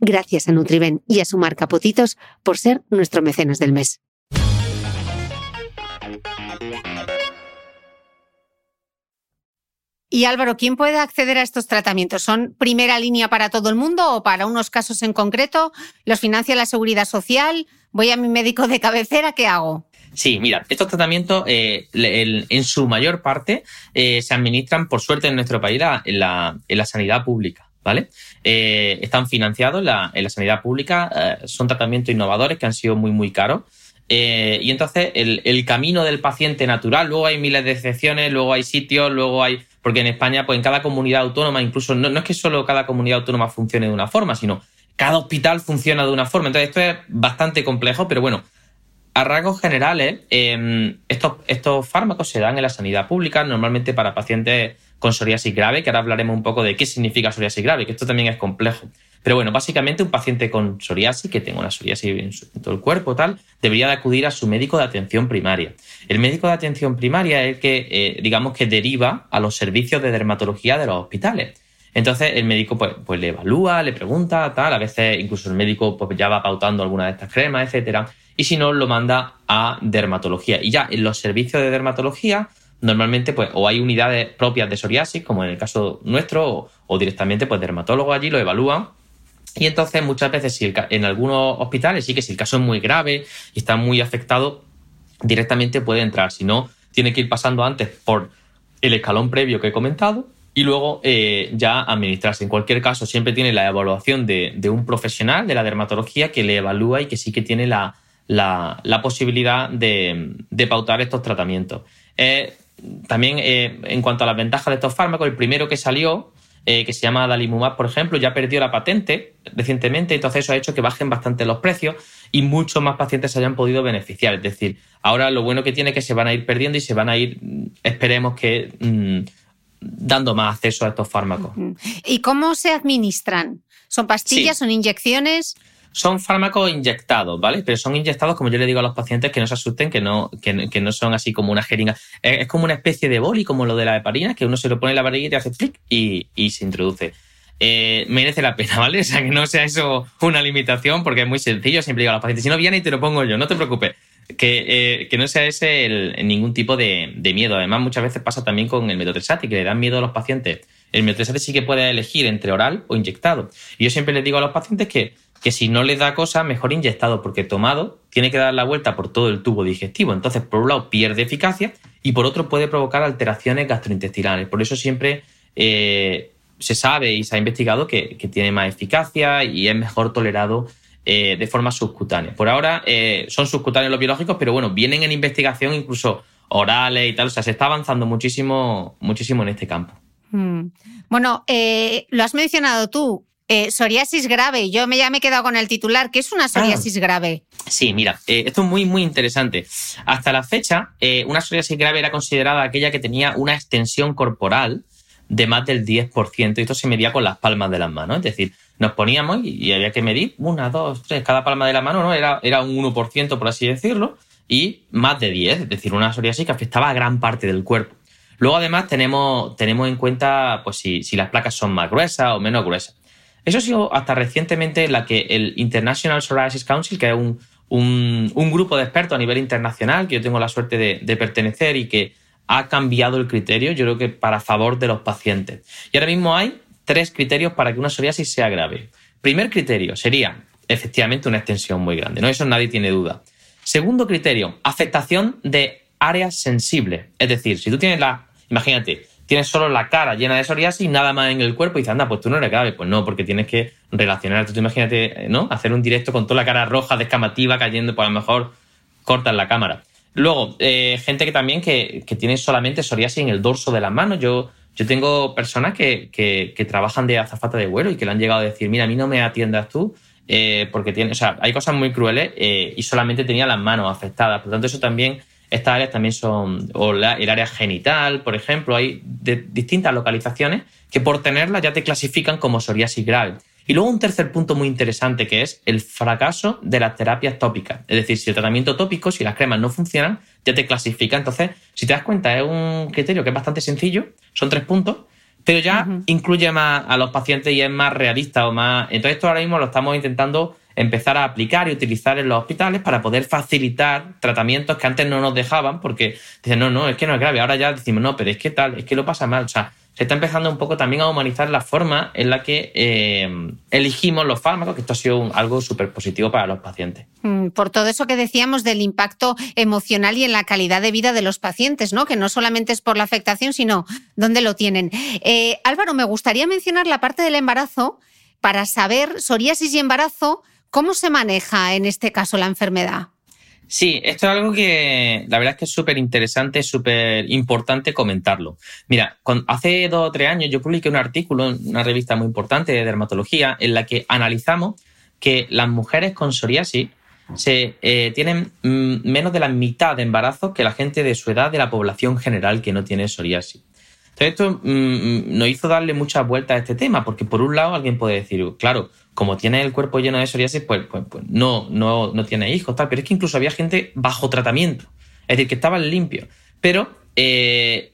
Gracias a Nutriben y a su marca Potitos por ser nuestro mecenas del mes. Y Álvaro, ¿quién puede acceder a estos tratamientos? ¿Son primera línea para todo el mundo o para unos casos en concreto? ¿Los financia la seguridad social? ¿Voy a mi médico de cabecera? ¿Qué hago? Sí, mira, estos tratamientos eh, en su mayor parte eh, se administran, por suerte, en nuestro país en la sanidad pública. ¿Vale? Eh, están financiados en la, sanidad pública, eh, son tratamientos innovadores que han sido muy, muy caros. Eh, y entonces el, camino del paciente natural, luego hay miles de excepciones, luego hay sitios, luego hay, porque en España, pues en cada comunidad autónoma, incluso no, es que solo cada comunidad autónoma funcione de una forma, sino cada hospital funciona de una forma. Entonces esto es bastante complejo, pero bueno, a rasgos generales, estos, estos fármacos se dan en la sanidad pública, normalmente para pacientes con psoriasis grave, que ahora hablaremos un poco de qué significa psoriasis grave, que esto también es complejo. Pero bueno, básicamente un paciente con psoriasis, que tenga una psoriasis en, todo el cuerpo, tal, debería de acudir a su médico de atención primaria. El médico de atención primaria es el que, eh, digamos, que deriva a los servicios de dermatología de los hospitales. Entonces el médico pues, pues, le evalúa, le pregunta, tal, a veces incluso el médico pues, ya va pautando alguna de estas cremas, etcétera, y si no, lo manda a dermatología. Y ya en los servicios de dermatología normalmente pues o hay unidades propias de psoriasis, como en el caso nuestro, o, directamente pues dermatólogos allí lo evalúan y entonces muchas veces si en algunos hospitales sí que si el caso es muy grave y está muy afectado, directamente puede entrar. Si no, tiene que ir pasando antes por el escalón previo que he comentado y luego eh, ya administrarse. En cualquier caso, siempre tiene la evaluación de, un profesional de la dermatología que le evalúa y que sí que tiene la, posibilidad de, pautar estos tratamientos. También eh, en cuanto a las ventajas de estos fármacos, el primero que salió, eh, que se llama Dalimumab, por ejemplo, ya perdió la patente recientemente, entonces eso ha hecho que bajen bastante los precios y muchos más pacientes se hayan podido beneficiar. Es decir, ahora lo bueno que tiene es que se van a ir perdiendo y se van a ir, mm, esperemos que, mm, dando más acceso a estos fármacos. ¿Y cómo se administran? ¿Son pastillas? ¿Son inyecciones? Son fármacos inyectados, ¿vale? Pero son inyectados, como yo le digo a los pacientes, que no se asusten, que no, que, no son así como una jeringa. Es, como una especie de boli, como lo de la heparina, que uno se lo pone en la barriga y hace clic y, se introduce. Eh, merece la pena, (laughs) ¿vale? O sea, que no sea eso una limitación, porque es muy sencillo. Siempre digo a los pacientes, si no viene y te lo pongo yo, no te preocupes. Que, eh, no sea ese ningún tipo de, miedo. Además, muchas veces pasa también con el metotrexate, que le dan miedo a los pacientes. El metotrexate sí que puede elegir entre oral o inyectado. Y yo siempre les digo a los pacientes que que si no le da cosa, mejor inyectado, porque tomado tiene que dar la vuelta por todo el tubo digestivo. Entonces, por un lado, pierde eficacia y por otro, puede provocar alteraciones gastrointestinales. Por eso siempre eh, se sabe y se ha investigado que, tiene más eficacia y es mejor tolerado eh, de forma subcutánea. Por ahora eh, son subcutáneos los biológicos, pero bueno, vienen en investigación incluso orales y tal. O sea, se está avanzando muchísimo, muchísimo en este campo. Mm. Bueno, lo has mencionado tú, psoriasis grave. Yo me, ya me he quedado con el titular. ¿Qué es una psoriasis Ah. grave? Sí, mira, esto es muy, muy interesante. Hasta la fecha, una psoriasis grave era considerada aquella que tenía una extensión corporal de más del 10%. Y esto se medía con las palmas de las manos. Es decir, nos poníamos y, y había que medir una, dos, tres, cada palma de la mano, ¿no? Era, era un 1%, por así decirlo, y más de 10, es decir, una psoriasis que afectaba a gran parte del cuerpo. Luego, además, tenemos, tenemos en cuenta pues, si, si las placas son más gruesas o menos gruesas. Eso ha sido hasta recientemente la que el International Psoriasis Council, que es un, un, grupo de expertos a nivel internacional, que yo tengo la suerte de, de pertenecer y que ha cambiado el criterio, yo creo que para favor de los pacientes. Y ahora mismo hay tres criterios para que una psoriasis sea grave. Primer criterio sería, efectivamente, una extensión muy grande, ¿no? Eso nadie tiene duda. Segundo criterio, afectación de áreas sensibles. Es decir, si tú tienes la, imagínate, tienes solo la cara llena de psoriasis y nada más en el cuerpo y dices, anda, pues tú no eres grave. Pues no, porque tienes que relacionarte. Tú imagínate, ¿no? Hacer un directo con toda la cara roja, descamativa, cayendo, pues a lo mejor cortas la cámara. Luego, eh, gente que también que, que, tiene solamente psoriasis en el dorso de las manos. Yo, yo tengo personas que, que, que, trabajan de azafata de vuelo y que le han llegado a decir, mira, a mí no me atiendas tú, eh, porque tiene, o sea, hay cosas muy crueles eh, y solamente tenía las manos afectadas. Por lo tanto, eso también, estas áreas también son, o la, el área genital, por ejemplo, hay de, distintas localizaciones que por tenerlas ya te clasifican como psoriasis grave. Y luego un tercer punto muy interesante que es el fracaso de las terapias tópicas. Es decir, si el tratamiento tópico, si las cremas no funcionan, ya te clasifica. Entonces, si te das cuenta, es un criterio que es bastante sencillo, son tres puntos, pero ya uh -huh. incluye más a los pacientes y es más realista o más. Entonces, esto ahora mismo lo estamos intentando empezar a aplicar y utilizar en los hospitales para poder facilitar tratamientos que antes no nos dejaban, porque dicen, no, no, es que no es grave. Ahora ya decimos, no, pero es que tal, es que lo pasa mal. O sea, se está empezando un poco también a humanizar la forma en la que eh, elegimos los fármacos, que esto ha sido algo súper positivo para los pacientes. Mm, Por todo eso que decíamos del impacto emocional y en la calidad de vida de los pacientes, ¿no? Que no solamente es por la afectación, sino dónde lo tienen. Eh, Álvaro, me gustaría mencionar la parte del embarazo para saber psoriasis y embarazo, ¿cómo se maneja en este caso la enfermedad? Sí, esto es algo que la verdad es que es súper interesante, súper importante comentarlo. Mira, hace dos o tres años yo publiqué un artículo en una revista muy importante de dermatología en la que analizamos que las mujeres con psoriasis se, eh, tienen mm, menos de la mitad de embarazos que la gente de su edad de la población general que no tiene psoriasis. Entonces esto mm, nos hizo darle muchas vueltas a este tema, porque por un lado alguien puede decir, claro, como tiene el cuerpo lleno de psoriasis, pues, pues, pues no, no, no, tiene hijos, tal. Pero es que incluso había gente bajo tratamiento, es decir, que estaban limpios. Pero eh,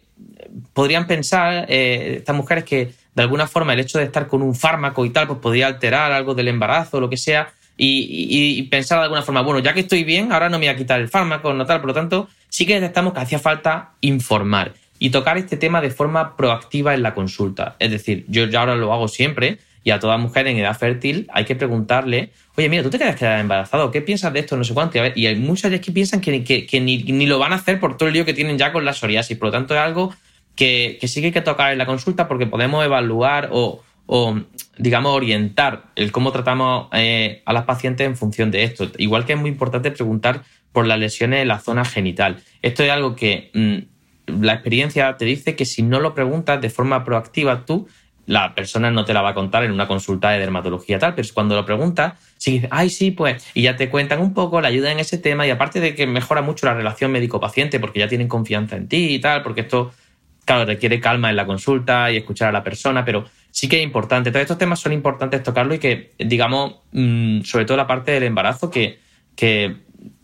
podrían pensar eh, estas mujeres que de alguna forma el hecho de estar con un fármaco y tal, pues podría alterar algo del embarazo o lo que sea, y, y, pensar de alguna forma, bueno, ya que estoy bien, ahora no me voy a quitar el fármaco, no tal. Por lo tanto, sí que detectamos que hacía falta informar y tocar este tema de forma proactiva en la consulta. Es decir, yo ya ahora lo hago siempre y a toda mujer en edad fértil hay que preguntarle, oye, mira, tú te quedas quedar embarazado, ¿qué piensas de esto? No sé cuánto. Y, hay muchas que piensan que, que, ni, ni, lo van a hacer por todo el lío que tienen ya con la psoriasis. Por lo tanto, es algo que, que sí que hay que tocar en la consulta porque podemos evaluar o, o digamos, orientar el cómo tratamos eh, a las pacientes en función de esto. Igual que es muy importante preguntar por las lesiones en la zona genital. Esto es algo que mmm, la experiencia te dice que si no lo preguntas de forma proactiva tú, la persona no te la va a contar en una consulta de dermatología tal, pero cuando lo preguntas, sí ay, sí, pues, y ya te cuentan un poco, la ayuda en ese tema, y aparte de que mejora mucho la relación médico-paciente, porque ya tienen confianza en ti y tal, porque esto, claro, requiere calma en la consulta y escuchar a la persona, pero sí que es importante. Todos estos temas son importantes tocarlo y que, digamos, mmm, sobre todo la parte del embarazo, que, que,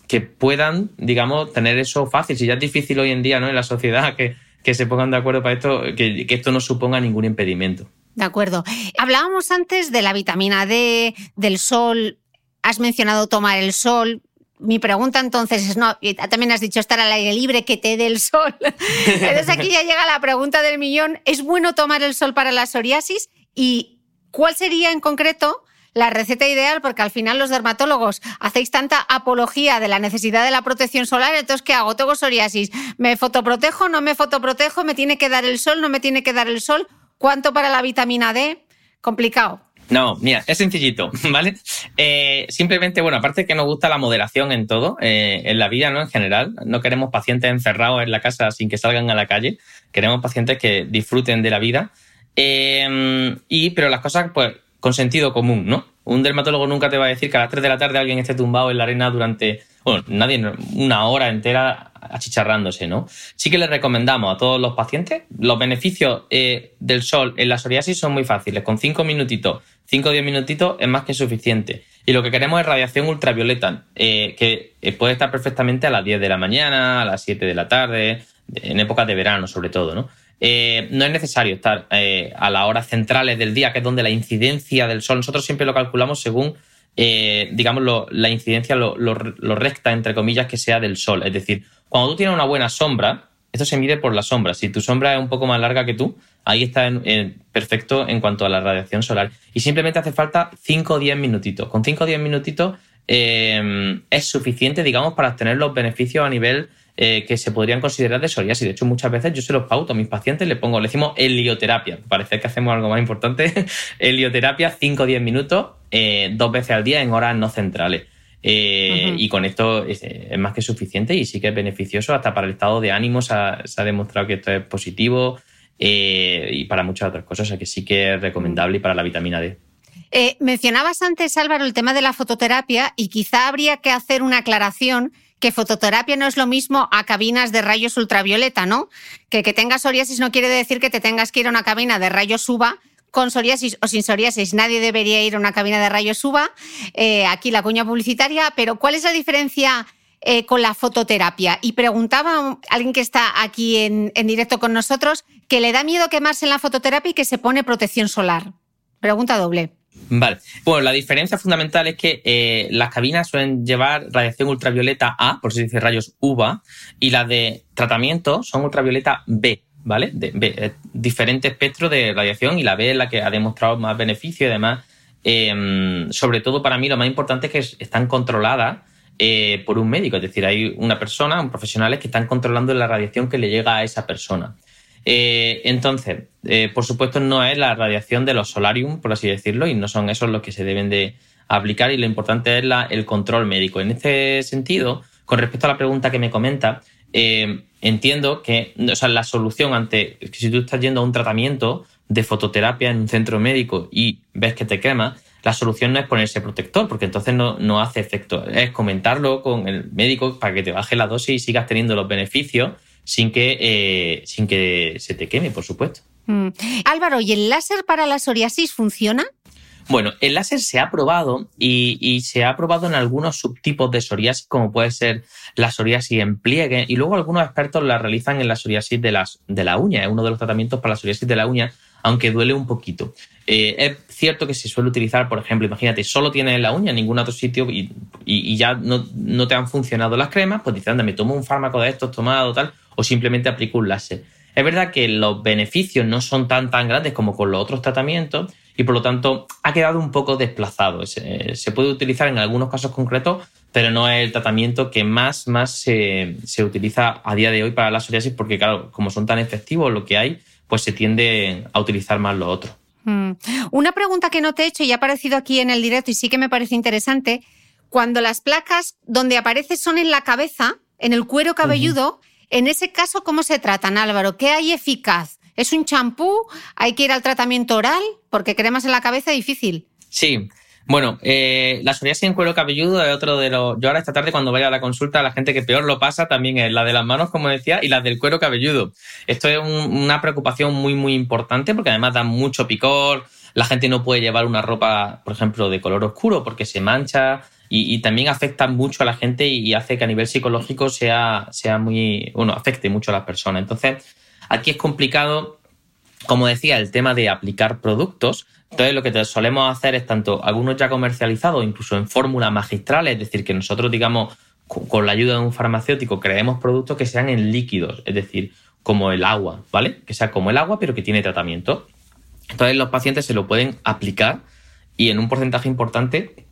que puedan, digamos, tener eso fácil. Si ya es difícil hoy en día, ¿no? En la sociedad (laughs) que que se pongan de acuerdo para esto, que, que, esto no suponga ningún impedimento. De acuerdo. Hablábamos antes de la vitamina D, del sol, has mencionado tomar el sol. Mi pregunta entonces es, no, también has dicho estar al aire libre, que te dé el sol. (laughs) Entonces aquí ya llega la pregunta del millón, ¿es bueno tomar el sol para la psoriasis? ¿Y cuál sería en concreto la receta ideal, porque al final los dermatólogos hacéis tanta apología de la necesidad de la protección solar, entonces ¿qué hago? Tengo psoriasis, ¿me fotoprotejo? ¿No me fotoprotejo? ¿Me tiene que dar el sol? ¿No me tiene que dar el sol? ¿Cuánto para la vitamina D? Complicado. No, mira, es sencillito, (laughs) ¿vale? Eh, simplemente, bueno, aparte que nos gusta la moderación en todo, eh, en la vida, ¿no? En general, no queremos pacientes encerrados en la casa sin que salgan a la calle, queremos pacientes que disfruten de la vida. Eh, y, pero las cosas, pues, con sentido común, ¿no? Un dermatólogo nunca te va a decir que a las 3 de la tarde alguien esté tumbado en la arena durante, bueno, nadie, una hora entera achicharrándose, ¿no? Sí que le recomendamos a todos los pacientes, los beneficios del sol en la psoriasis son muy fáciles, con 5 minutitos 5 o 10 minutitos es más que suficiente. Y lo que queremos es radiación ultravioleta, eh, que eh, puede estar perfectamente a las 10 de la mañana, a las 7 de la tarde, en épocas de verano sobre todo, ¿no? Eh, no es necesario estar a las horas centrales del día, que es donde la incidencia del sol, nosotros siempre lo calculamos según, digamos, la incidencia, lo, recta, entre comillas, que sea del sol. Es decir, cuando tú tienes una buena sombra, esto se mide por la sombra. Si tu sombra es un poco más larga que tú, ahí está perfecto en cuanto a la radiación solar. Y simplemente hace falta 5 o 10 minutitos. Con 5 o 10 minutitos eh, es suficiente, digamos, para obtener los beneficios a nivel eh, que se podrían considerar de psoriasis. De hecho, muchas veces yo se los pauto a mis pacientes, le pongo, le decimos helioterapia. Parece que hacemos algo más importante. (laughs) helioterapia, 5 o 10 minutos, eh, dos veces al día en horas no centrales. Y con esto es, más que suficiente y sí que es beneficioso hasta para el estado de ánimo. Se ha, se ha demostrado que esto es positivo. Eh, y para muchas otras cosas, o sea que sí que es recomendable y para la vitamina D. Eh, mencionabas antes, Álvaro, el tema de la fototerapia y quizá habría que hacer una aclaración que fototerapia no es lo mismo a cabinas de rayos ultravioleta, ¿no? Que tengas psoriasis no quiere decir que te tengas que ir a una cabina de rayos UVA con psoriasis o sin psoriasis. Nadie debería ir a una cabina de rayos UVA. Eh, aquí la cuña publicitaria, pero ¿cuál es la diferencia eh, con la fototerapia. Y preguntaba alguien que está aquí en, directo con nosotros que le da miedo quemarse en la fototerapia y que se pone protección solar. Pregunta doble. Vale. Bueno, la diferencia fundamental es que eh, las cabinas suelen llevar radiación ultravioleta A, por si dice rayos UVA, y las de tratamiento son ultravioleta B, ¿vale? De B, diferente espectro de radiación y la B es la que ha demostrado más beneficio además, em, sobre todo para mí lo más importante es que están controladas eh, por un médico. Es decir, hay una persona, un profesionales que están controlando la radiación que le llega a esa persona. Eh, entonces, eh, por supuesto, no es la radiación de los solarium, por así decirlo, y no son esos los que se deben de aplicar y lo importante es el control médico. En este sentido, con respecto a la pregunta que me comenta, entiendo que la solución ante que si tú estás yendo a un tratamiento de fototerapia en un centro médico y ves que te quema, la solución no es ponerse protector, porque entonces no, hace efecto. Es comentarlo con el médico para que te baje la dosis y sigas teniendo los beneficios sin que, eh, sin que se te queme, por supuesto. Mm. Álvaro, ¿y el láser para la psoriasis funciona? Bueno, el láser se ha probado y, se ha probado en algunos subtipos de psoriasis, como puede ser la psoriasis en pliegue, y luego algunos expertos la realizan en la psoriasis de, las, de la uña, es uno de los tratamientos para la psoriasis de la uña, aunque duele un poquito. Eh, es cierto que se suele utilizar, por ejemplo, imagínate, solo tienes la uña en ningún otro sitio y, ya no, te han funcionado las cremas, pues dices, anda, me tomo un fármaco de estos tomado tal, o simplemente aplico un láser. Es verdad que los beneficios no son tan tan grandes como con los otros tratamientos y por lo tanto ha quedado un poco desplazado. Se, puede utilizar en algunos casos concretos, pero no es el tratamiento que más, más se, se utiliza a día de hoy para la psoriasis porque, claro, como son tan efectivos lo que hay, pues se tiende a utilizar más lo otro. Mm. Una pregunta que no te he hecho y ha aparecido aquí en el directo y sí que me parece interesante, cuando las placas donde aparece son en la cabeza, en el cuero cabelludo, en ese caso, ¿cómo se tratan, Álvaro? ¿Qué hay eficaz? ¿Es un champú? ¿Hay que ir al tratamiento oral? Porque cremas en la cabeza es difícil. Sí, bueno, eh, la psoriasis en cuero cabelludo es otro de los. Yo ahora esta tarde, cuando vaya a la consulta, la gente que peor lo pasa también es la de las manos, como decía, y la del cuero cabelludo. Esto es una preocupación muy, muy importante porque además da mucho picor. La gente no puede llevar una ropa, por ejemplo, de color oscuro porque se mancha y, también afecta mucho a la gente y hace que a nivel psicológico sea, sea muy. Bueno, afecte mucho a las personas. Entonces, aquí es complicado, como decía, el tema de aplicar productos entonces, lo que solemos hacer es tanto algunos ya comercializados, incluso en fórmula magistral, es decir, que nosotros, digamos, con la ayuda de un farmacéutico, creemos productos que sean en líquidos, es decir, como el agua, ¿vale? Que sea como el agua, pero que tiene tratamiento. Entonces, los pacientes se lo pueden aplicar y en un porcentaje importante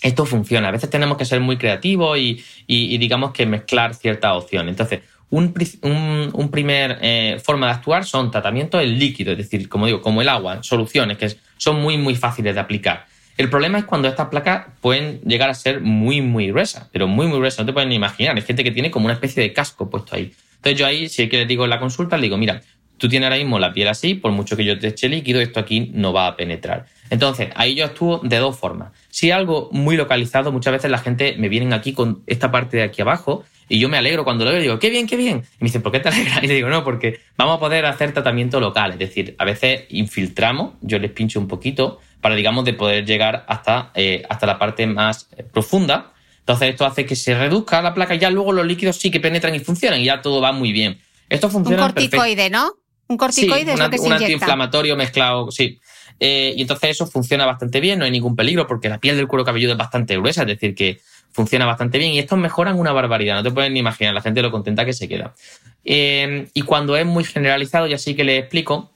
esto funciona. A veces tenemos que ser muy creativos y, digamos que mezclar ciertas opciones. Entonces, un, primer eh, forma de actuar son tratamientos en líquido, es decir, como digo, como el agua, soluciones que son muy, muy fáciles de aplicar. El problema es cuando estas placas pueden llegar a ser muy, muy gruesas, pero muy, muy gruesas, no te pueden imaginar. Hay gente que tiene como una especie de casco puesto ahí. Entonces yo ahí, si que les digo en la consulta, le digo, mira, tú tienes ahora mismo la piel así, por mucho que yo te eche líquido, esto aquí no va a penetrar. Entonces, ahí yo actúo de dos formas. Si algo muy localizado, muchas veces la gente me viene aquí con esta parte de aquí abajo y yo me alegro cuando lo veo y digo, qué bien, qué bien. Y me dicen, ¿por qué te alegras? (laughs) Y le digo, no, porque vamos a poder hacer tratamiento local. Es decir, a veces infiltramos, yo les pincho un poquito para, digamos, de poder llegar hasta, eh, hasta la parte más eh, profunda. Entonces, esto hace que se reduzca la placa y ya luego los líquidos sí que penetran y funcionan y ya todo va muy bien. Esto funciona. Un corticoide, ¿no? Un corticoide es lo que se un antiinflamatorio mezclado, sí. Eh, y entonces eso funciona bastante bien, no hay ningún peligro porque la piel del cuero cabelludo es bastante gruesa, es decir, que funciona bastante bien y estos mejoran una barbaridad, no te puedes ni imaginar la gente lo contenta que se queda. Eh, y cuando es muy generalizado, ya sí que le explico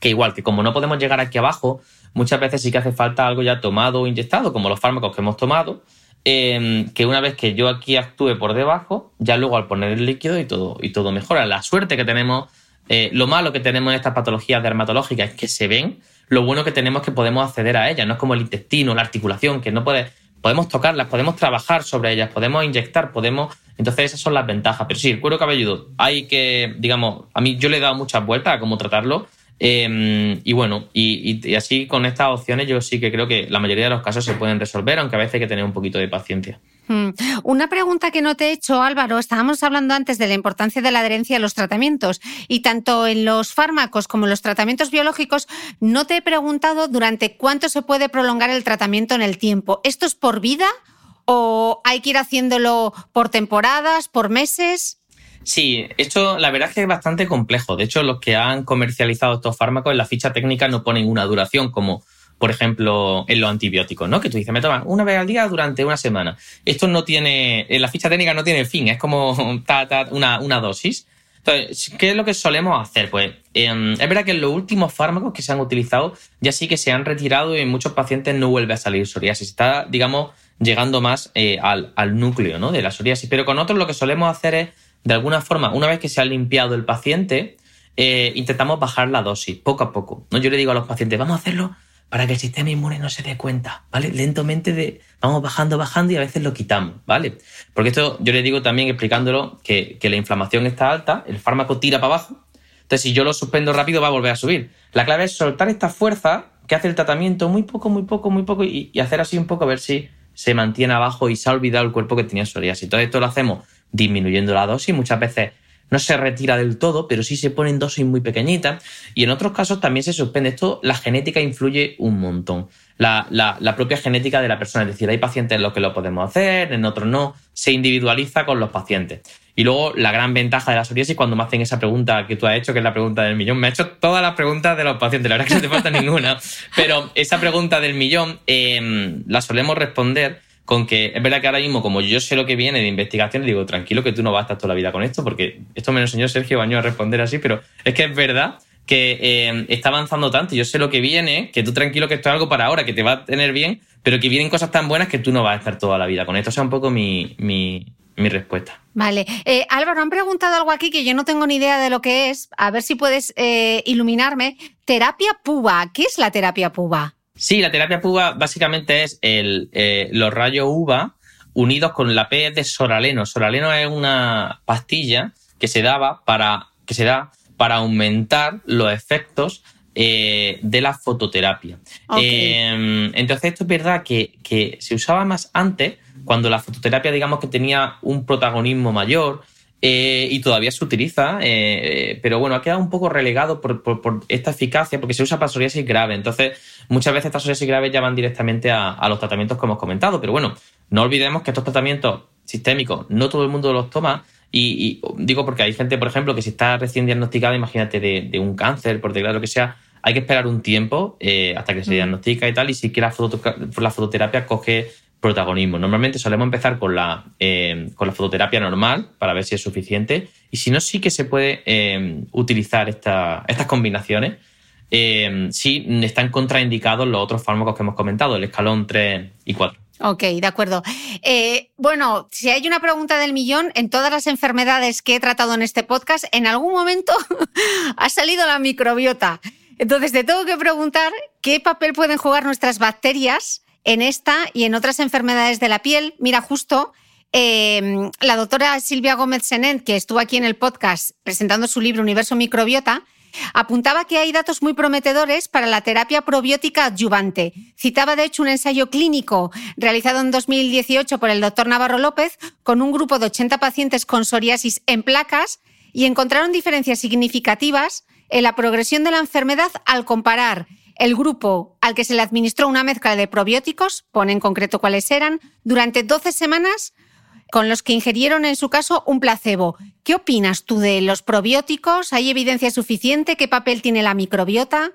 que igual que como no podemos llegar aquí abajo, muchas veces sí que hace falta algo ya tomado o inyectado, como los fármacos que hemos tomado, eh, que una vez que yo aquí actúe por debajo, ya luego al poner el líquido y todo, y todo mejora. La suerte que tenemos, lo malo que tenemos en estas patologías dermatológicas es que se ven, lo bueno que tenemos que podemos acceder a ellas, no es como el intestino, la articulación, que no puede, podemos tocarlas, podemos trabajar sobre ellas, podemos inyectar, podemos... Entonces esas son las ventajas. Pero sí, el cuero cabelludo, hay que, digamos, a mí yo le he dado muchas vueltas a cómo tratarlo. Em, y bueno, y, así con estas opciones yo sí que creo que la mayoría de los casos se pueden resolver, aunque a veces hay que tener un poquito de paciencia. Hmm. Una pregunta que no te he hecho, Álvaro. Estábamos hablando antes de la importancia de la adherencia a los tratamientos y tanto en los fármacos como en los tratamientos biológicos, no te he preguntado durante cuánto se puede prolongar el tratamiento en el tiempo. ¿Esto es por vida o hay que ir haciéndolo por temporadas, por meses? Sí, esto la verdad es que es bastante complejo. De hecho, los que han comercializado estos fármacos en la ficha técnica no ponen una duración como por ejemplo, en los antibióticos, ¿no? Que tú dices, me tomas una vez al día durante una semana. Esto no tiene, en la ficha técnica no tiene fin, es como (laughs) una, una, dosis. Entonces, ¿qué es lo que solemos hacer? Pues em, es verdad que los últimos fármacos que se han utilizado ya sí que se han retirado y en muchos pacientes no vuelve a salir psoriasis. Está, digamos, llegando más eh, al, al, núcleo ¿no? de la psoriasis. Pero con otros lo que solemos hacer es, de alguna forma, una vez que se ha limpiado el paciente, eh, intentamos bajar la dosis poco a poco. ¿no? Yo le digo a los pacientes, vamos a hacerlo para que el sistema inmune no se dé cuenta, ¿vale? Lentamente de, vamos bajando, bajando y a veces lo quitamos, ¿vale? Porque esto yo le digo también explicándolo que, la inflamación está alta, el fármaco tira para abajo, entonces si yo lo suspendo rápido va a volver a subir. La clave es soltar esta fuerza que hace el tratamiento muy poco, muy poco, muy poco y, y hacer así un poco a ver si se mantiene abajo y se ha olvidado el cuerpo que tenía psoriasis. Entonces esto lo hacemos disminuyendo la dosis, muchas veces no se retira del todo, pero sí se ponen dosis muy pequeñitas. Y en otros casos también se suspende. Esto, la genética influye un montón. La, propia genética de la persona. Es decir, hay pacientes en los que lo podemos hacer, en otros no. Se individualiza con los pacientes. Y luego la gran ventaja de la psoriasis cuando me hacen esa pregunta que tú has hecho, que es la pregunta del millón. Me ha hecho todas las preguntas de los pacientes, la verdad es que no te falta (laughs) ninguna. Pero esa pregunta del millón eh, la solemos responder con que es verdad que ahora mismo, como yo sé lo que viene de investigación, digo, tranquilo que tú no vas a estar toda la vida con esto, porque esto me lo enseñó Sergio Baño a responder así, pero es que es verdad que eh, está avanzando tanto, yo sé lo que viene, que tú tranquilo que esto es algo para ahora, que te va a tener bien, pero que vienen cosas tan buenas que tú no vas a estar toda la vida con esto. O sea, un poco mi, mi, respuesta. Vale. Eh, Álvaro, han preguntado algo aquí que yo no tengo ni idea de lo que es. A ver si puedes eh, iluminarme. Terapia PUBA. ¿Qué es la terapia PUBA? Sí, la terapia PUVA básicamente es el, eh, los rayos UVA unidos con la P de soraleno. Soraleno es una pastilla que se daba para que se da para aumentar los efectos eh, de la fototerapia. Em, entonces, esto es verdad que, que, se usaba más antes, cuando la fototerapia, digamos que tenía un protagonismo mayor, eh, y todavía se utiliza, eh, eh, pero bueno, ha quedado un poco relegado por, esta eficacia, porque se usa para psoriasis grave. Entonces, muchas veces estas psoriasis graves ya van directamente a, los tratamientos que hemos comentado. Pero bueno, no olvidemos que estos tratamientos sistémicos no todo el mundo los toma. Y, digo porque hay gente, por ejemplo, que si está recién diagnosticada, imagínate, de, un cáncer, por desgracia, lo que sea, hay que esperar un tiempo hasta que se mm. diagnostica y tal. Y sí que la, la fototerapia coge protagonismo. Normalmente solemos empezar con la, eh, con la fototerapia normal para ver si es suficiente y si no, sí que se puede eh, utilizar estas combinaciones eh, si están contraindicados los otros fármacos que hemos comentado, el escalón 3 y 4. Ok, de acuerdo. Eh, bueno, si hay una pregunta del millón, en todas las enfermedades que he tratado en este podcast, en algún momento (laughs) ha salido la microbiota. Entonces, te tengo que preguntar qué papel pueden jugar nuestras bacterias en esta y en otras enfermedades de la piel. Mira, justo eh, la doctora Silvia Gómez Senent, que estuvo aquí en el podcast presentando su libro Universo Microbiota, Apuntaba que hay datos muy prometedores para la terapia probiótica adyuvante. Citaba, de hecho, un ensayo clínico realizado en 2018 por el doctor Navarro López con un grupo de 80 pacientes con psoriasis en placas y encontraron diferencias significativas en la progresión de la enfermedad al comparar el grupo al que se le administró una mezcla de probióticos, pone en concreto cuáles eran, durante 12 semanas con los que ingerieron en su caso un placebo. ¿Qué opinas tú de los probióticos? ¿Hay evidencia suficiente? ¿Qué papel tiene la microbiota?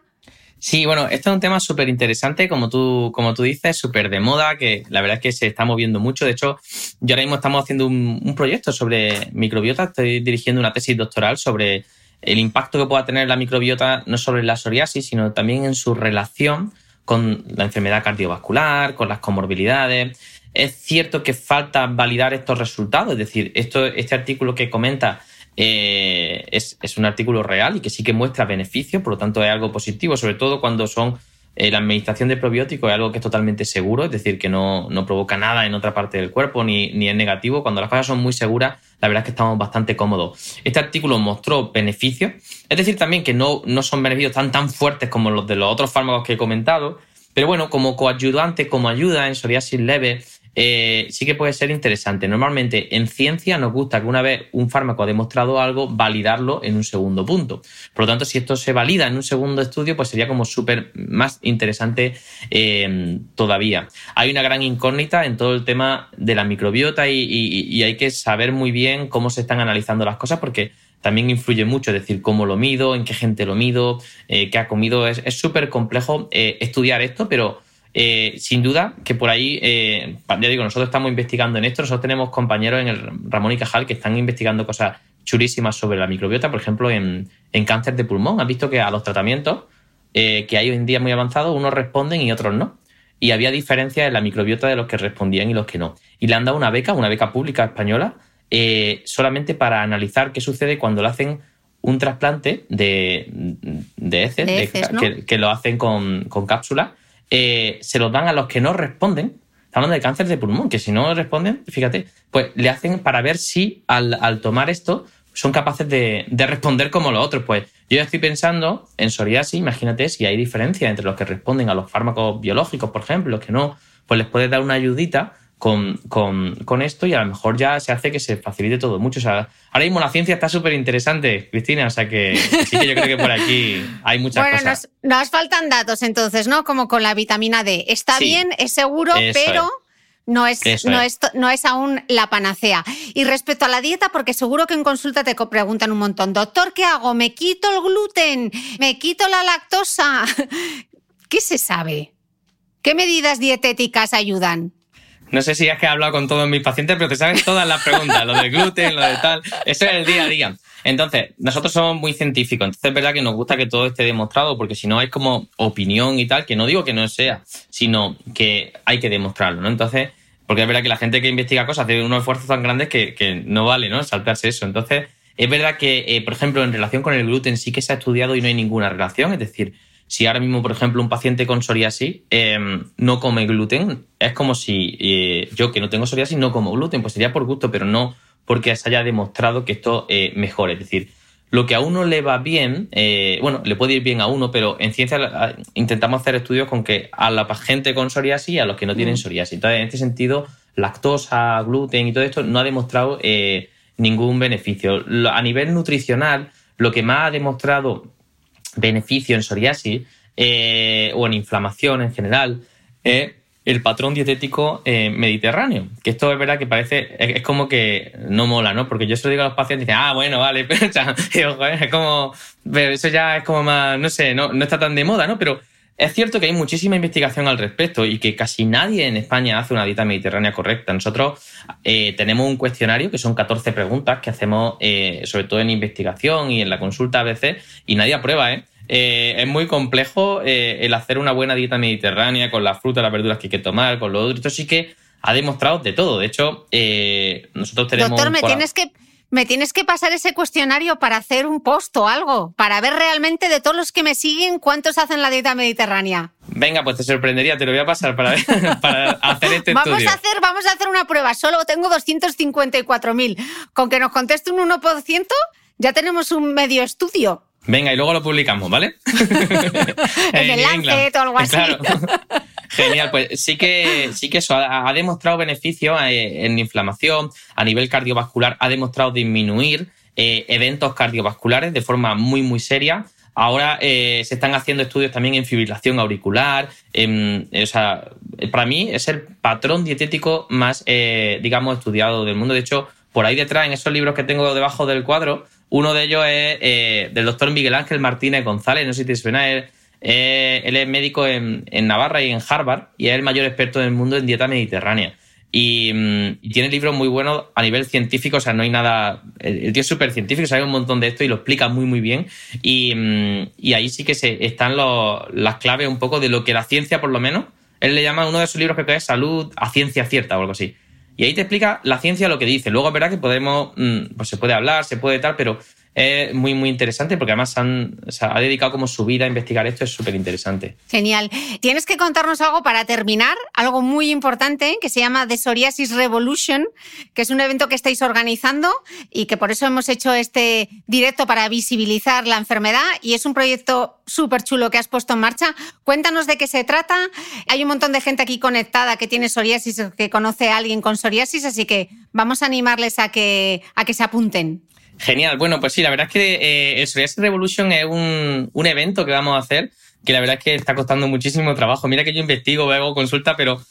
Sí, bueno, esto es un tema súper interesante, como tú, como tú dices, súper de moda, que la verdad es que se está moviendo mucho. De hecho, yo ahora mismo estamos haciendo un, un, proyecto sobre microbiota, estoy dirigiendo una tesis doctoral sobre el impacto que pueda tener la microbiota no solo en la psoriasis, sino también en su relación con la enfermedad cardiovascular, con las comorbilidades. Es cierto que falta validar estos resultados, es decir, esto, este artículo que comenta eh, es, un artículo real y que sí que muestra beneficios, por lo tanto es algo positivo, sobre todo cuando son la administración de probióticos es algo que es totalmente seguro, es decir, que no, provoca nada en otra parte del cuerpo ni, ni es negativo. Cuando las cosas son muy seguras, la verdad es que estamos bastante cómodos. Este artículo mostró beneficios, es decir, también que no, no son beneficios tan, tan fuertes como los de los otros fármacos que he comentado, pero bueno, como coayudante, como ayuda en psoriasis leve, eh, sí que puede ser interesante. Normalmente en ciencia nos gusta que una vez un fármaco ha demostrado algo, validarlo en un segundo punto. Por lo tanto, si esto se valida en un segundo estudio, pues sería como súper más interesante eh, todavía. Hay una gran incógnita en todo el tema de la microbiota y, hay que saber muy bien cómo se están analizando las cosas porque también influye mucho, es decir, cómo lo mido, en qué gente lo mido, eh, qué ha comido. Es súper complejo estudiar esto, pero eh, sin duda que por ahí, eh, ya digo, nosotros estamos investigando en esto, nosotros tenemos compañeros en el Ramón y Cajal que están investigando cosas chulísimas sobre la microbiota, por ejemplo, en, cáncer de pulmón. Has visto que a los tratamientos eh, que hay hoy en día muy avanzados, unos responden y otros no. Y había diferencias en la microbiota de los que respondían y los que no. Y le han dado una beca, una beca pública española, solamente para analizar qué sucede cuando le hacen un trasplante de, de heces, que, lo hacen con, con cápsulas eh, se los dan a los que no responden. Estamos hablando de cáncer de pulmón, que si no responden, fíjate, pues le hacen para ver si al, tomar esto son capaces de, responder como los otros. Pues yo ya estoy pensando en psoriasis, imagínate si hay diferencia entre los que responden a los fármacos biológicos, por ejemplo, los que no, pues les puedes dar una ayudita con, con, esto y a lo mejor ya se hace que se facilite todo mucho. O sea, ahora mismo la ciencia está súper interesante, Cristina, o sea que sí que yo creo que por aquí hay muchas bueno, cosas. Nos, nos faltan datos entonces, ¿no? Como con la vitamina D. Está bien, es seguro, pero... No es, no, es. no es aún la panacea. Y respecto a la dieta, porque seguro que en consulta te preguntan un montón, doctor, ¿qué hago? ¿Me quito el gluten? ¿Me quito la lactosa? (laughs) ¿Qué se sabe? ¿Qué medidas dietéticas ayudan? No sé si es que he hablado con todos mis pacientes, pero te saben todas las preguntas, lo del gluten, lo de tal. Eso es el día a día. Entonces, nosotros somos muy científicos, entonces es verdad que nos gusta que todo esté demostrado, porque si no es como opinión y tal, que no digo que no sea, sino que hay que demostrarlo, ¿no? Entonces, porque es verdad que la gente que investiga cosas hace unos esfuerzos tan grandes que, no vale, ¿no? Saltarse eso. Entonces, es verdad que, eh, por ejemplo, en relación con el gluten sí que se ha estudiado y no hay ninguna relación, es decir, si ahora mismo, por ejemplo, un paciente con psoriasis em, no come gluten, es como si eh, yo que no tengo psoriasis no como gluten, pues sería por gusto, pero no porque se haya demostrado que esto eh, mejore. Es decir, lo que a uno le va bien, eh, bueno, le puede ir bien a uno, pero en ciencia intentamos hacer estudios con que a la gente con psoriasis y a los que no tienen mm. psoriasis. Entonces, en este sentido, lactosa, gluten y todo esto no ha demostrado ningún beneficio. A nivel nutricional, lo que más ha demostrado beneficio en psoriasis eh, o en inflamación en general es el patrón dietético eh, mediterráneo. Que esto es verdad que parece, es, como que no mola, ¿no? Porque yo se lo digo a los pacientes y dicen, ah, bueno, vale, (laughs) pero, es como, pero eso ya es como más, no sé, no, no está tan de moda, ¿no? Pero es cierto que hay muchísima investigación al respecto y que casi nadie en España hace una dieta mediterránea correcta. Nosotros eh, tenemos un cuestionario que son 14 preguntas que hacemos sobre todo en investigación y en la consulta a veces y nadie aprueba, ¿eh? Eh, es muy complejo eh, el hacer una buena dieta mediterránea con las frutas, las verduras que hay que tomar, con lo otro. Esto sí que ha demostrado de todo. De hecho, eh, nosotros tenemos... Doctor, me tienes que... Me tienes que pasar ese cuestionario para hacer un post o algo, para ver realmente de todos los que me siguen cuántos hacen la dieta mediterránea. Venga, pues te sorprendería, te lo voy a pasar para, (laughs) para hacer este vamos estudio. A hacer, vamos a hacer una prueba, solo tengo 254.000. Con que nos conteste un 1%, ya tenemos un medio estudio. Venga, y luego lo publicamos, ¿vale? (laughs) en el Lancet o algo así. Claro. (laughs) Genial, pues sí que, sí que eso ha, ha demostrado beneficios eh, en inflamación, a nivel cardiovascular, ha demostrado disminuir eh, eventos cardiovasculares de forma muy, muy seria. Ahora eh, se están haciendo estudios también en fibrilación auricular. En, o sea, para mí es el patrón dietético más, eh, digamos, estudiado del mundo. De hecho, por ahí detrás, en esos libros que tengo debajo del cuadro, uno de ellos es eh, del doctor Miguel Ángel Martínez González, no sé si te suena, él, eh, es médico en, Navarra y en Harvard y es el mayor experto del mundo en dieta mediterránea. Y, mm, y tiene libros muy buenos a nivel científico, o sea, no hay nada. El, tío es súper científico, sabe un montón de esto y lo explica muy, muy bien. Y, mm, ahí sí que se, están las claves un poco de lo que la ciencia, por lo menos, él le llama uno de sus libros que es Salud a ciencia cierta o algo así. Y ahí te explica la ciencia lo que dice. Luego es verdad que podemos, pues se puede hablar, se puede tal, pero es muy, muy interesante porque además han, ha dedicado como su vida a investigar esto, es súper interesante. Genial. Tienes que contarnos algo para terminar, algo muy importante que se llama The Psoriasis Revolution, que es un evento que estáis organizando y que por eso hemos hecho este directo para visibilizar la enfermedad y es un proyecto súper chulo que has puesto en marcha. Cuéntanos de qué se trata. Hay un montón de gente aquí conectada que tiene psoriasis, que conoce a alguien con psoriasis, así que vamos a animarles a que, a que se apunten. Genial. Bueno, pues sí, la verdad es que eh, el Psoriasis Revolution es un, un, evento que vamos a hacer que la verdad es que está costando muchísimo trabajo. Mira que yo investigo, hago consulta, pero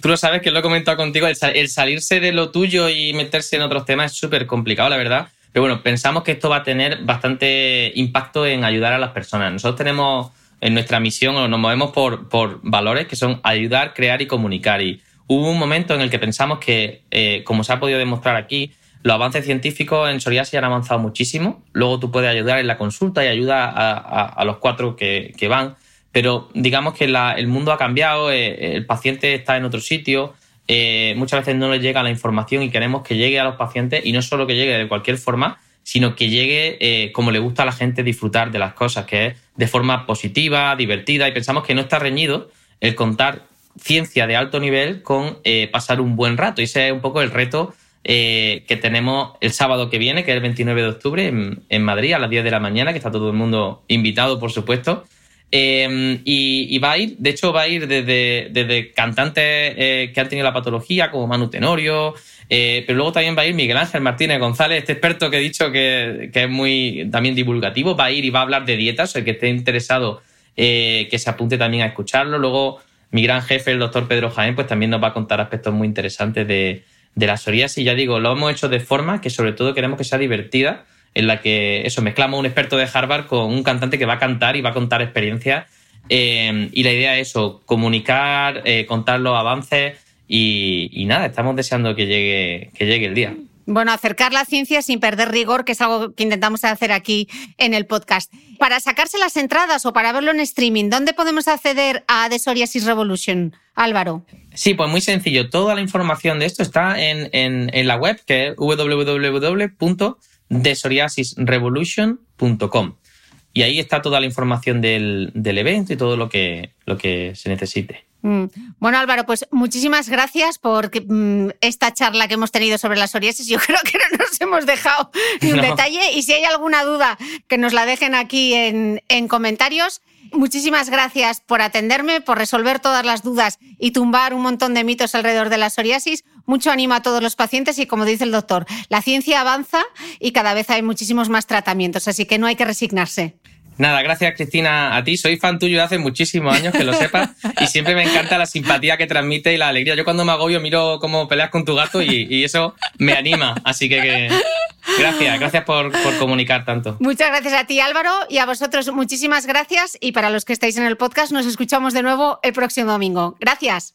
tú lo sabes que lo he comentado contigo, el, el salirse de lo tuyo y meterse en otros temas es súper complicado, la verdad. Pero bueno, pensamos que esto va a tener bastante impacto en ayudar a las personas. Nosotros tenemos en nuestra misión, o nos movemos por, por valores que son ayudar, crear y comunicar. Y hubo un momento en el que pensamos que, eh, como se ha podido demostrar aquí, los avances científicos en psoriasis han avanzado muchísimo. Luego tú puedes ayudar en la consulta y ayuda a, los cuatro que, van. Pero digamos que el mundo ha cambiado, eh, el paciente está en otro sitio, eh, muchas veces no le llega la información y queremos que llegue a los pacientes y no solo que llegue de cualquier forma, sino que llegue eh, como le gusta a la gente disfrutar de las cosas, que es de forma positiva, divertida y pensamos que no está reñido el contar ciencia de alto nivel con pasar un buen rato. Y ese es un poco el reto eh, que tenemos el sábado que viene, que es el 29 de octubre, en, Madrid, a las 10 de la mañana, que está todo el mundo invitado, por supuesto. Eh, y, va a ir, de hecho, va a ir desde, desde cantantes eh, que han tenido la patología, como Manu Tenorio, pero luego también va a ir Miguel Ángel Martínez González, este experto que he dicho que, que, es muy también divulgativo, va a ir y va a hablar de dietas, el que esté interesado que se apunte también a escucharlo. Luego, mi gran jefe, el doctor Pedro Jaén, pues también nos va a contar aspectos muy interesantes de, de la psoriasis, ya digo, lo hemos hecho de forma que sobre todo queremos que sea divertida, en la que eso, mezclamos un experto de Harvard con un cantante que va a cantar y va a contar experiencias. Eh, y la idea es eso, comunicar, eh, contar los avances y, y, nada, estamos deseando que llegue, que llegue el día. Bueno, acercar la ciencia sin perder rigor, que es algo que intentamos hacer aquí en el podcast. Para sacarse las entradas o para verlo en streaming, ¿dónde podemos acceder a The Psoriasis Revolution, Álvaro? Sí, pues muy sencillo. Toda la información de esto está en, en, la web, que es www.desoriasisrevolution.com. Y ahí está toda la información del, del evento y todo lo que, lo que se necesite. Bueno, Álvaro, pues muchísimas gracias por mm, esta charla que hemos tenido sobre la psoriasis. Yo (laughs) creo que no nos hemos dejado ni un no. detalle y si hay alguna duda, que nos la dejen aquí en, en comentarios. Muchísimas gracias por atenderme, por resolver todas las dudas y tumbar un montón de mitos alrededor de la psoriasis. Mucho ánimo a todos los pacientes y, como dice el doctor, la ciencia avanza y cada vez hay muchísimos más tratamientos, así que no hay que resignarse. Nada, gracias Cristina a ti. Soy fan tuyo hace muchísimos años, que lo sepas, y siempre me encanta la simpatía que transmite y la alegría. Yo cuando me agobio miro cómo peleas con tu gato y, eso me anima. Así que, gracias, gracias por, comunicar tanto. Muchas gracias a ti Álvaro y a vosotros muchísimas gracias y para los que estáis en el podcast nos escuchamos de nuevo el próximo domingo. Gracias.